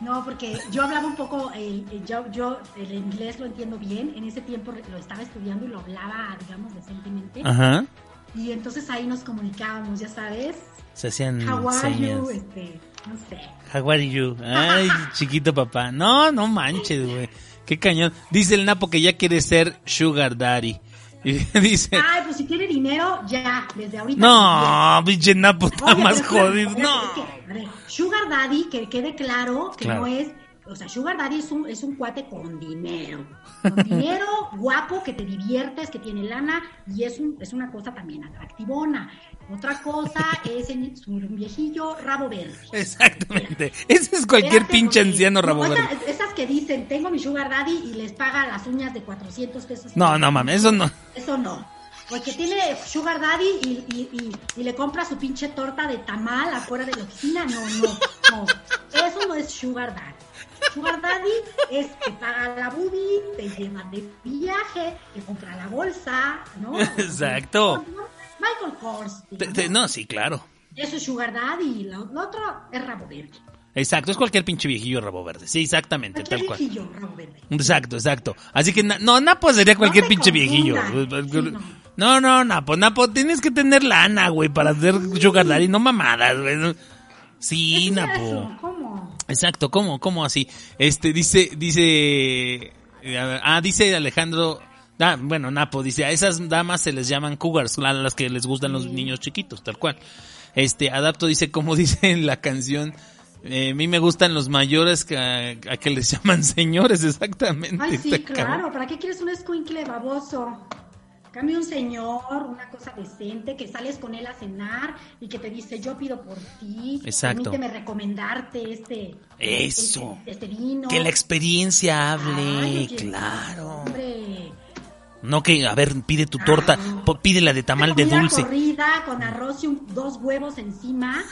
D: No, porque yo hablaba un poco, el- yo, yo el inglés lo entiendo bien, en ese tiempo lo estaba estudiando y lo hablaba, digamos, decentemente.
B: ajá,
D: Y entonces ahí nos comunicábamos, ya sabes.
B: se hacían
D: How are
B: señas.
D: you? Este, no sé.
B: How are you? Ay, chiquito papá. No, no manches, güey. Qué cañón. Dice el Napo que ya quiere ser Sugar Daddy. Y dice,
D: Ay, pues si tiene dinero, ya, desde ahorita.
B: no, pinche Napo está más jodido. No.
D: es que, a ver, Sugar Daddy, que quede claro que
B: Claro.
D: no es, o sea, Sugar Daddy es un, es un cuate con dinero. Dinero, guapo, que te diviertes, que tiene lana, y es, un, es una cosa también atractivona. Otra cosa es en, un viejillo rabo verde.
B: Exactamente. Ese es cualquier
D: Espérate,
B: pinche anciano
D: no,
B: rabo verde.
D: Esas que dicen, tengo mi Sugar Daddy y les paga las uñas de 400 pesos.
B: No, no mames, eso no.
D: Eso no. Porque tiene Sugar Daddy y, y, y, y le compra su pinche torta de tamal afuera de la oficina. No, no, no. Eso no es Sugar Daddy. Sugar Daddy es que paga la boobie, te lleva de viaje, te compra la bolsa, ¿no?
B: Exacto.
D: Michael Kors.
B: Te- no, sí, claro.
D: Eso es Sugar Daddy y lo, lo otro es rabo verde.
B: Exacto, es cualquier pinche viejillo rabo verde. Sí, exactamente,
D: Cualquier
B: tal cual.
D: viejillo, rabo verde.
B: Exacto, exacto. Así que, na- no, Napo sería cualquier pinche viejillo.
D: confundan. Sí,
B: No, no, Napo, Napo, tienes que tener lana, güey, para hacer sugar daddy, no mamadas, güey. Sí,
D: ¿Qué es
B: Napo.
D: eso? ¿Cómo?
B: Exacto, ¿cómo, cómo así? Este, dice, dice, eh, ah, dice Alejandro, ah, bueno, Napo, dice, a esas damas se les llaman cougars, a las que les gustan los niños chiquitos, tal cual. Este, Adapto dice, como dice en la canción, eh, a mí me gustan los mayores que a, a que les llaman señores, exactamente.
D: Ay, sí, claro. ¿Para qué quieres un escuincle baboso? Cambia un señor, una cosa decente, que sales con él a cenar y que te dice, yo pido por ti.
B: Exacto.
D: Permíteme recomendarte este...
B: Eso.
D: Este, este vino.
B: Que la experiencia hable,
D: Ay,
B: claro.
D: Hombre.
B: No que, a ver, pide tu torta, po- pídela de tamal de dulce.
D: corrida con arroz y un- dos huevos encima.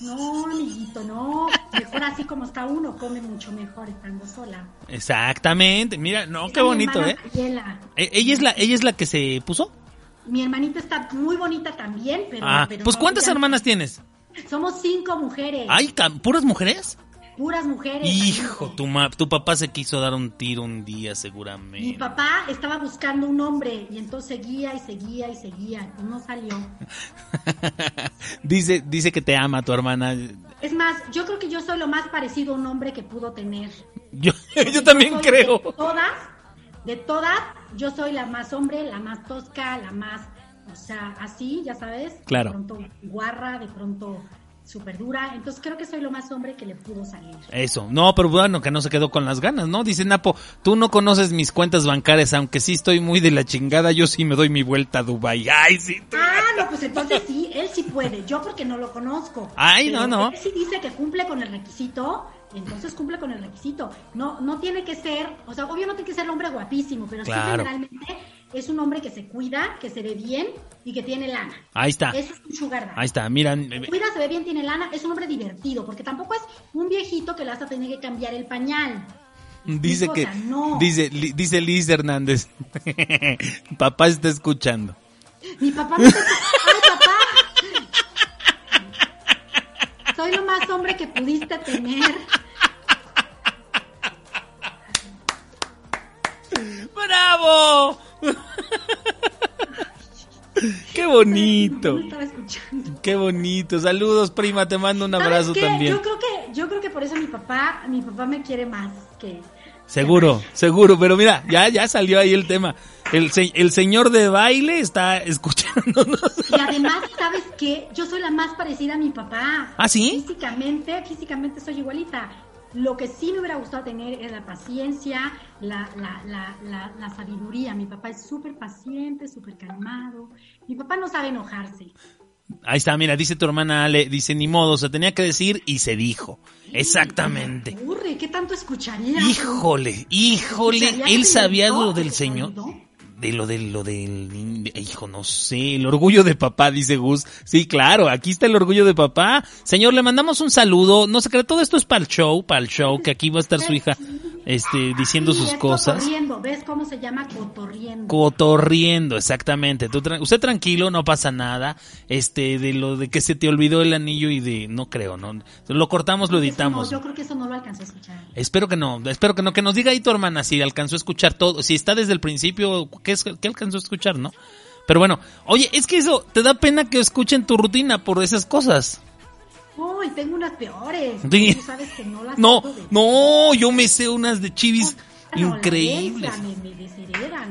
D: No, amiguito, no. Mejor así como está uno, come mucho mejor estando sola.
B: Exactamente, mira, no, qué bonito, ¿eh?
D: Mariela.
B: E- ¿Ella es la, ella es la que se puso?
D: Mi hermanita está muy bonita también, pero...
B: Ah,
D: pero
B: pues
D: no,
B: ¿cuántas
D: ya-
B: hermanas tienes?
D: Somos cinco mujeres.
B: Ay, puras mujeres.
D: Puras mujeres.
B: Hijo, tu, ma- tu papá se quiso dar un tiro un día
D: Mi
B: seguramente.
D: papá estaba buscando un hombre y entonces seguía y seguía y seguía. y No salió.
B: dice, dice que te ama tu hermana.
D: Es más, yo creo que yo soy lo más parecido a un hombre que pudo tener.
B: Yo, yo también creo.
D: De todas, de todas, yo soy la más hombre, la más tosca, la más, o sea, así, ya sabes.
B: Claro.
D: De pronto guarra, de pronto súper dura. Entonces creo que soy lo más hombre que le pudo salir.
B: Eso, no, pero bueno, que no se quedó con las ganas, ¿no? Dice Napo, tú no conoces mis cuentas bancarias, aunque sí estoy muy de la chingada, yo sí me doy mi vuelta a Dubai. Ay, sí. tú-
D: Ah, no, pues entonces sí, él sí puede. Yo porque no lo conozco.
B: Ay,
D: Pero
B: no, no.
D: Él sí dice que cumple con el requisito, entonces cumple con el requisito. No, no tiene que ser, o sea, obvio no tiene que ser el hombre guapísimo, pero
B: Claro.
D: sí generalmente es un hombre que se cuida, que se ve bien y que tiene lana.
B: Ahí está.
D: Eso es un sugar daddy.
B: Ahí está, mira.
D: Se cuida, se ve bien, tiene lana, es un hombre divertido, porque tampoco es un viejito que le vas a tener que cambiar el pañal.
B: Dice que
D: no.
B: dice dice Liz Hernández. Papá está escuchando.
D: Mi papá me dice, ¡ay, papá! Soy lo más hombre que pudiste tener.
B: ¡Bravo! Qué bonito. Qué bonito. Saludos, prima, te mando un abrazo también.
D: Yo creo que, yo creo que por eso mi papá, mi papá me quiere más que.
B: Seguro, seguro, pero mira, ya ya salió ahí el tema. El, el señor de baile está escuchándonos.
D: Y además, ¿sabes qué? Yo soy la más parecida a mi papá.
B: ¿Ah, sí?
D: Físicamente, físicamente soy igualita. Lo que sí me hubiera gustado tener es la paciencia, la, la, la, la, sabiduría. Mi papá es súper paciente, súper calmado. Mi papá no sabe enojarse.
B: Ahí está, mira, dice tu hermana Ale, dice ni modo, se tenía que decir y se dijo. Exactamente.
D: Me aburre, ¿qué tanto escucharía?
B: Híjole, híjole,
D: ¿Escucharías
B: él
D: el
B: sabía lo del
D: ¿El
B: señor.
D: oído?
B: De lo del, lo del, hijo, no sé, el orgullo de papá, dice Gus. Sí, claro, aquí está el orgullo de papá. Señor, le mandamos un saludo. No sé, todo esto es para el show, para el show, que aquí va a estar su hija, este, diciendo
D: Sí,
B: sus
D: es
B: cosas.
D: Cotorriendo, ¿ves cómo se llama cotorriendo?
B: Cotorriendo, exactamente. Tú tra- usted tranquilo, no pasa nada. Este, de lo de que se te olvidó el anillo y de, no creo, no. Lo cortamos, lo editamos.
D: no, yo creo que eso no lo alcanzó a escuchar.
B: Espero que no, espero que no, que nos diga ahí tu hermana si alcanzó a escuchar todo, si está desde el principio, ¿qué, es, qué alcanzó a escuchar, no? Pero bueno, oye, es que eso, te da pena que escuchen tu rutina por esas cosas.
D: Uy, tengo unas peores.
B: Sí.
D: Tú sabes que no las
B: No, no, yo me sé unas de chivis increíbles.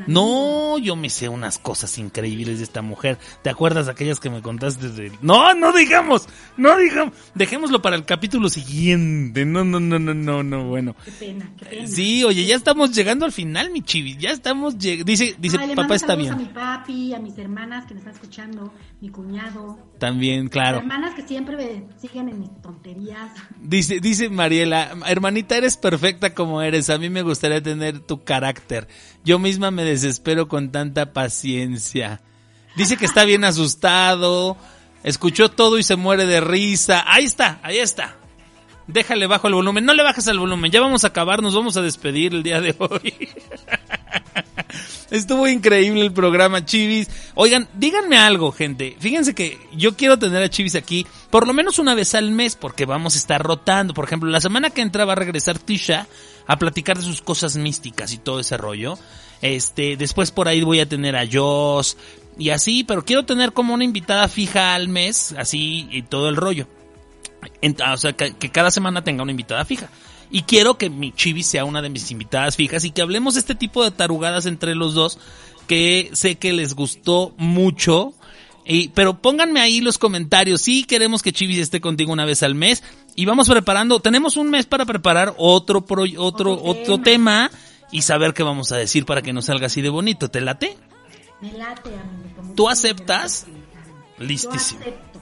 B: No, yo me sé unas cosas increíbles de esta mujer. ¿Te acuerdas de aquellas que me contaste de... No, no digamos, no digamos. Dejémoslo para el capítulo siguiente. No, no, no, no, no, no, bueno.
D: Qué pena, qué pena.
B: Sí, oye, ya estamos llegando al final, mi chivi. Ya estamos lleg- Dice, dice,
D: Ay,
B: papá está bien.
D: a mi papi, a mis hermanas que me están escuchando, mi cuñado.
B: También, claro.
D: Hermanas que siempre me siguen en mis tonterías.
B: Dice, dice Mariela, hermanita, eres perfecta como eres. A mí me gustaría tener tu carácter. Yo misma me desespero con tanta paciencia. Dice que está bien asustado. Escuchó todo y se muere de risa. Ahí está, ahí está. Déjale bajo el volumen. No le bajes el volumen. Ya vamos a acabar, nos vamos a despedir el día de hoy. Estuvo increíble el programa, Chivis. Oigan, díganme algo, gente. Fíjense que yo quiero tener a Chivis aquí por lo menos una vez al mes porque vamos a estar rotando. Por ejemplo, la semana que entra va a regresar Tisha a platicar de sus cosas místicas y todo ese rollo. Este, después por ahí voy a tener a Joss y así, pero quiero tener como una invitada fija al mes, así y todo el rollo. En- o sea, que, que cada semana tenga una invitada fija. Y quiero que mi chivi sea una de mis invitadas fijas y que hablemos de este tipo de tarugadas entre los dos que sé que les gustó mucho. Y, pero pónganme ahí los comentarios. Sí, queremos que Chivis esté contigo una vez al mes. Y vamos preparando. Tenemos un mes para preparar otro, pro- otro,
D: Otro
B: otro tema. y saber qué vamos a decir para que nos salga así de bonito. ¿Te late?
D: Me late, amigo.
B: ¿Tú aceptas?
D: Yo
B: Listísimo.
D: acepto.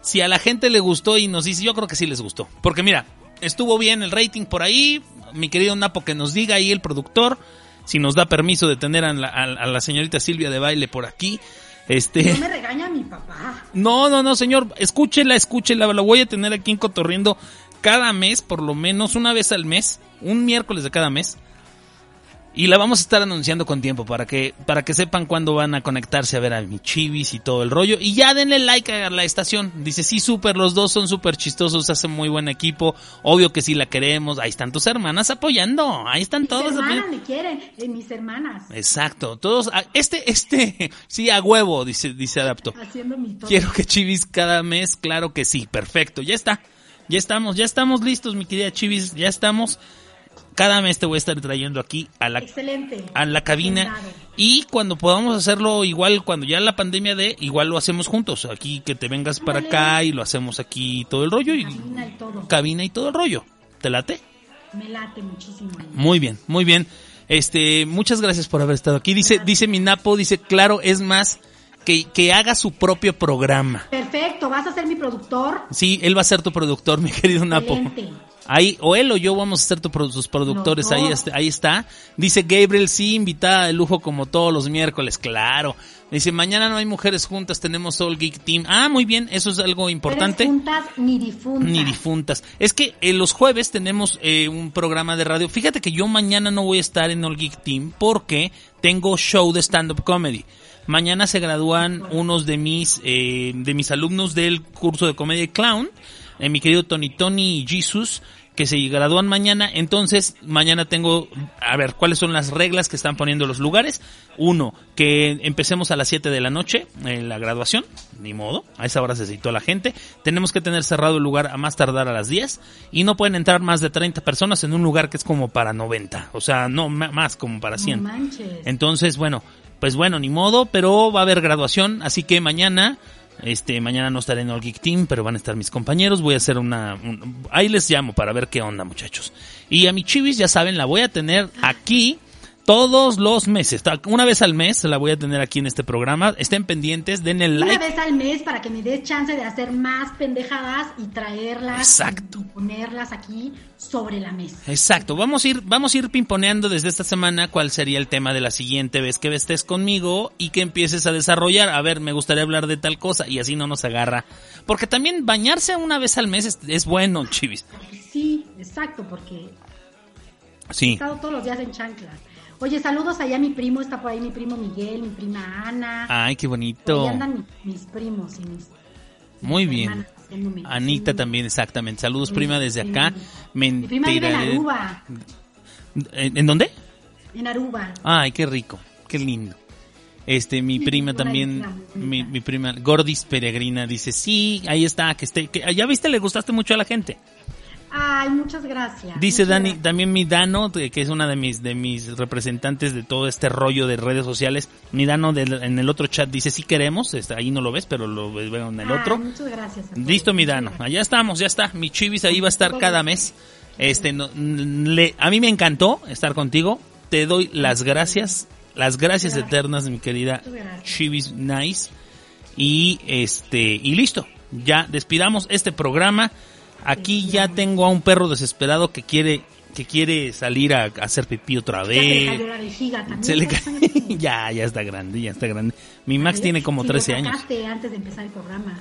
B: si a la gente le gustó y nos dice, yo creo que sí les gustó. Porque mira, estuvo bien el rating por ahí. Mi querido Napo, que nos diga ahí el productor, si nos da permiso de tener a la, a- a la señorita Silvia de baile por aquí.
D: No
B: Este,
D: me regaña mi papá.
B: no, no, no, señor, escúchela, escúchela, la voy a tener aquí en Cotorriendo cada mes, por lo menos una vez al mes, un miércoles de cada mes. Y la vamos a estar anunciando con tiempo para que, para que sepan cuándo van a conectarse a ver a mi chivis y todo el rollo. Y ya denle like a la estación. Dice, sí, súper, los dos son súper chistosos, hacen muy buen equipo. Obvio que sí la queremos. Ahí están tus hermanas apoyando. Ahí están
D: Mis
B: todos
D: hermanas
B: apoyando.
D: me quieren, eh, mis hermanas.
B: Exacto, todos, a- este, este, sí, a huevo, dice, dice Adapto.
D: Haciendo mi todo.
B: Quiero que Chivis cada mes, claro que sí, perfecto, ya está. Ya estamos, ya estamos listos, mi querida Chivis, ya estamos. Cada mes te voy a estar trayendo aquí a la,
D: Excelente.
B: a la cabina. Y cuando podamos hacerlo igual, cuando ya la pandemia de, igual lo hacemos juntos. Aquí que te vengas para acá y lo hacemos aquí todo el rollo y
D: Cabina y todo.
B: cabina y todo el rollo. ¿Te late?
D: Me late muchísimo.
B: Muy bien, muy bien. Este, muchas gracias por haber estado aquí. Dice, dice mi Napo, dice, claro, es más, que, que haga su propio programa.
D: Perfecto, vas a ser mi productor.
B: Sí, él va a ser tu productor, mi querido Napo.
D: Excelente.
B: Ahí, o él o yo vamos a ser tu, sus productores, ahí, este- ahí está. Dice Gabriel, sí, invitada de lujo como todos los miércoles, claro. Dice, mañana no hay mujeres juntas, tenemos All Geek Team. Ah, muy bien, eso es algo importante.
D: Juntas ni difuntas.
B: Ni difuntas. Es que eh, los jueves tenemos eh, un programa de radio. Fíjate que yo mañana no voy a estar en All Geek Team porque tengo show de stand-up comedy. Mañana se gradúan unos de mis, eh, de mis alumnos del curso de comedia clown, eh, mi querido Tony Tony y Jesus, que se gradúan mañana. Entonces, mañana tengo, a ver, ¿cuáles son las reglas que están poniendo los lugares? Uno, que empecemos a las 7 de la noche, en la graduación, ni modo, a esa hora se citó la gente. Tenemos que tener cerrado el lugar a más tardar a las 10 y no pueden entrar más de 30 personas en un lugar que es como para 90, o sea, no más como para 100.
D: No manches.
B: Entonces, bueno, pues bueno, ni modo, pero va a haber graduación, así que mañana, este, mañana no estaré en All Geek Team, pero van a estar mis compañeros, voy a hacer una, un- ahí les llamo para ver qué onda, muchachos. Y a mi chivis, ya saben, la voy a tener aquí todos los meses, una vez al mes la voy a tener aquí en este programa, estén pendientes, den el
D: Una
B: like.
D: vez al mes para que me des chance de hacer más pendejadas y traerlas
B: Exacto.
D: y ponerlas aquí sobre la mesa.
B: Exacto, vamos a ir, vamos a ir pimponeando desde esta semana cuál sería el tema de la siguiente vez que estés conmigo y que empieces a desarrollar. A ver, me gustaría hablar de tal cosa y así no nos agarra. Porque también bañarse una vez al mes es, es bueno, chivis.
D: Sí, exacto, porque he
B: Sí.
D: estado todos los días en chanclas. Oye, saludos allá mi primo, está por ahí mi primo Miguel, mi prima Ana.
B: Ay, qué bonito.
D: ahí andan mi- mis primos y mis...
B: Muy
D: mis
B: bien.
D: hermanas
B: Anita también, exactamente. Saludos, prima, desde acá.
D: Mi prima vive en. Aruba,
B: ¿En, en dónde?
D: en Aruba.
B: Ay, qué rico, qué lindo. Este, mi prima también, mi, mi prima Gordis Peregrina dice, sí, ahí está, que esté, que ya viste, le gustaste mucho a la gente.
D: Ay, muchas gracias.
B: Dice
D: muchas
B: Dani,
D: gracias.
B: también mi Dano, que es una de mis, de mis representantes de todo este rollo de redes sociales. Mi Dano del- en el otro chat dice, sí queremos, ahí no lo ves, pero lo veo en el
D: Ay,
B: otro.
D: muchas gracias.
B: Listo, mi Dano. Allá estamos, ya está. Mi Chivis ahí va a estar cada mes. Este, no, le, a mí me encantó estar contigo. Te doy las gracias, las gracias eternas, mi querida. Chivis Nice. Y este, y listo. Ya despidamos este programa. Aquí ya tengo a un perro desesperado que quiere, que quiere salir a, a hacer pipí otra
D: Ya se le
B: vez.
D: la vejiga también.
B: Se ya, ya está grande, ya está grande. Mi Max tiene como
D: Sí,
B: 13
D: lo
B: años.
D: antes de empezar el programa.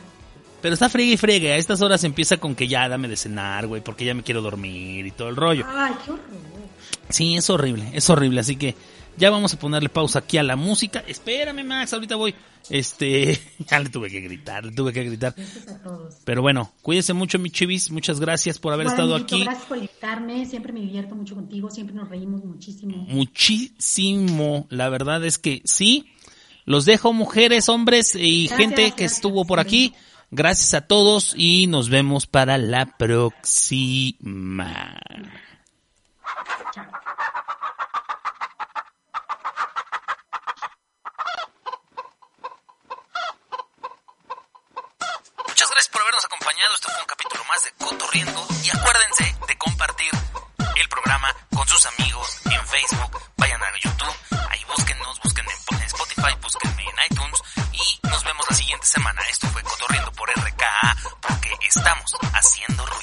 B: Pero está friegue y friegue. A estas horas empieza con que ya dame de cenar, güey, porque ya me quiero dormir y todo el rollo.
D: Ay, qué horror.
B: Sí, es horrible, es horrible. Así que ya vamos a ponerle pausa aquí a la música. Espérame, Max, ahorita voy. Este, ya le tuve que gritar, le tuve que gritar.
D: Gracias a todos.
B: Pero bueno, cuídense mucho, mi chivis. Muchas gracias por haber estado aquí.
D: Gracias por invitarme. Siempre me divierto mucho contigo. Siempre nos reímos muchísimo.
B: Muchísimo. La verdad es que sí. Los dejo, mujeres, hombres y
D: Gracias,
B: gente que
D: gracias,
B: estuvo por aquí. Gracias a todos y nos vemos para la próxima.
D: Chao.
B: Muchas gracias por habernos acompañado. Esto fue un capítulo Y acuérdense de compartir el programa con sus amigos en Facebook. Vayan a YouTube. Ahí búsquennos, búsquenme en en Spotify, búsquenme en iTunes. Y nos vemos la siguiente semana. Esto fue Cotorriendo por RKA porque estamos haciendo ruido.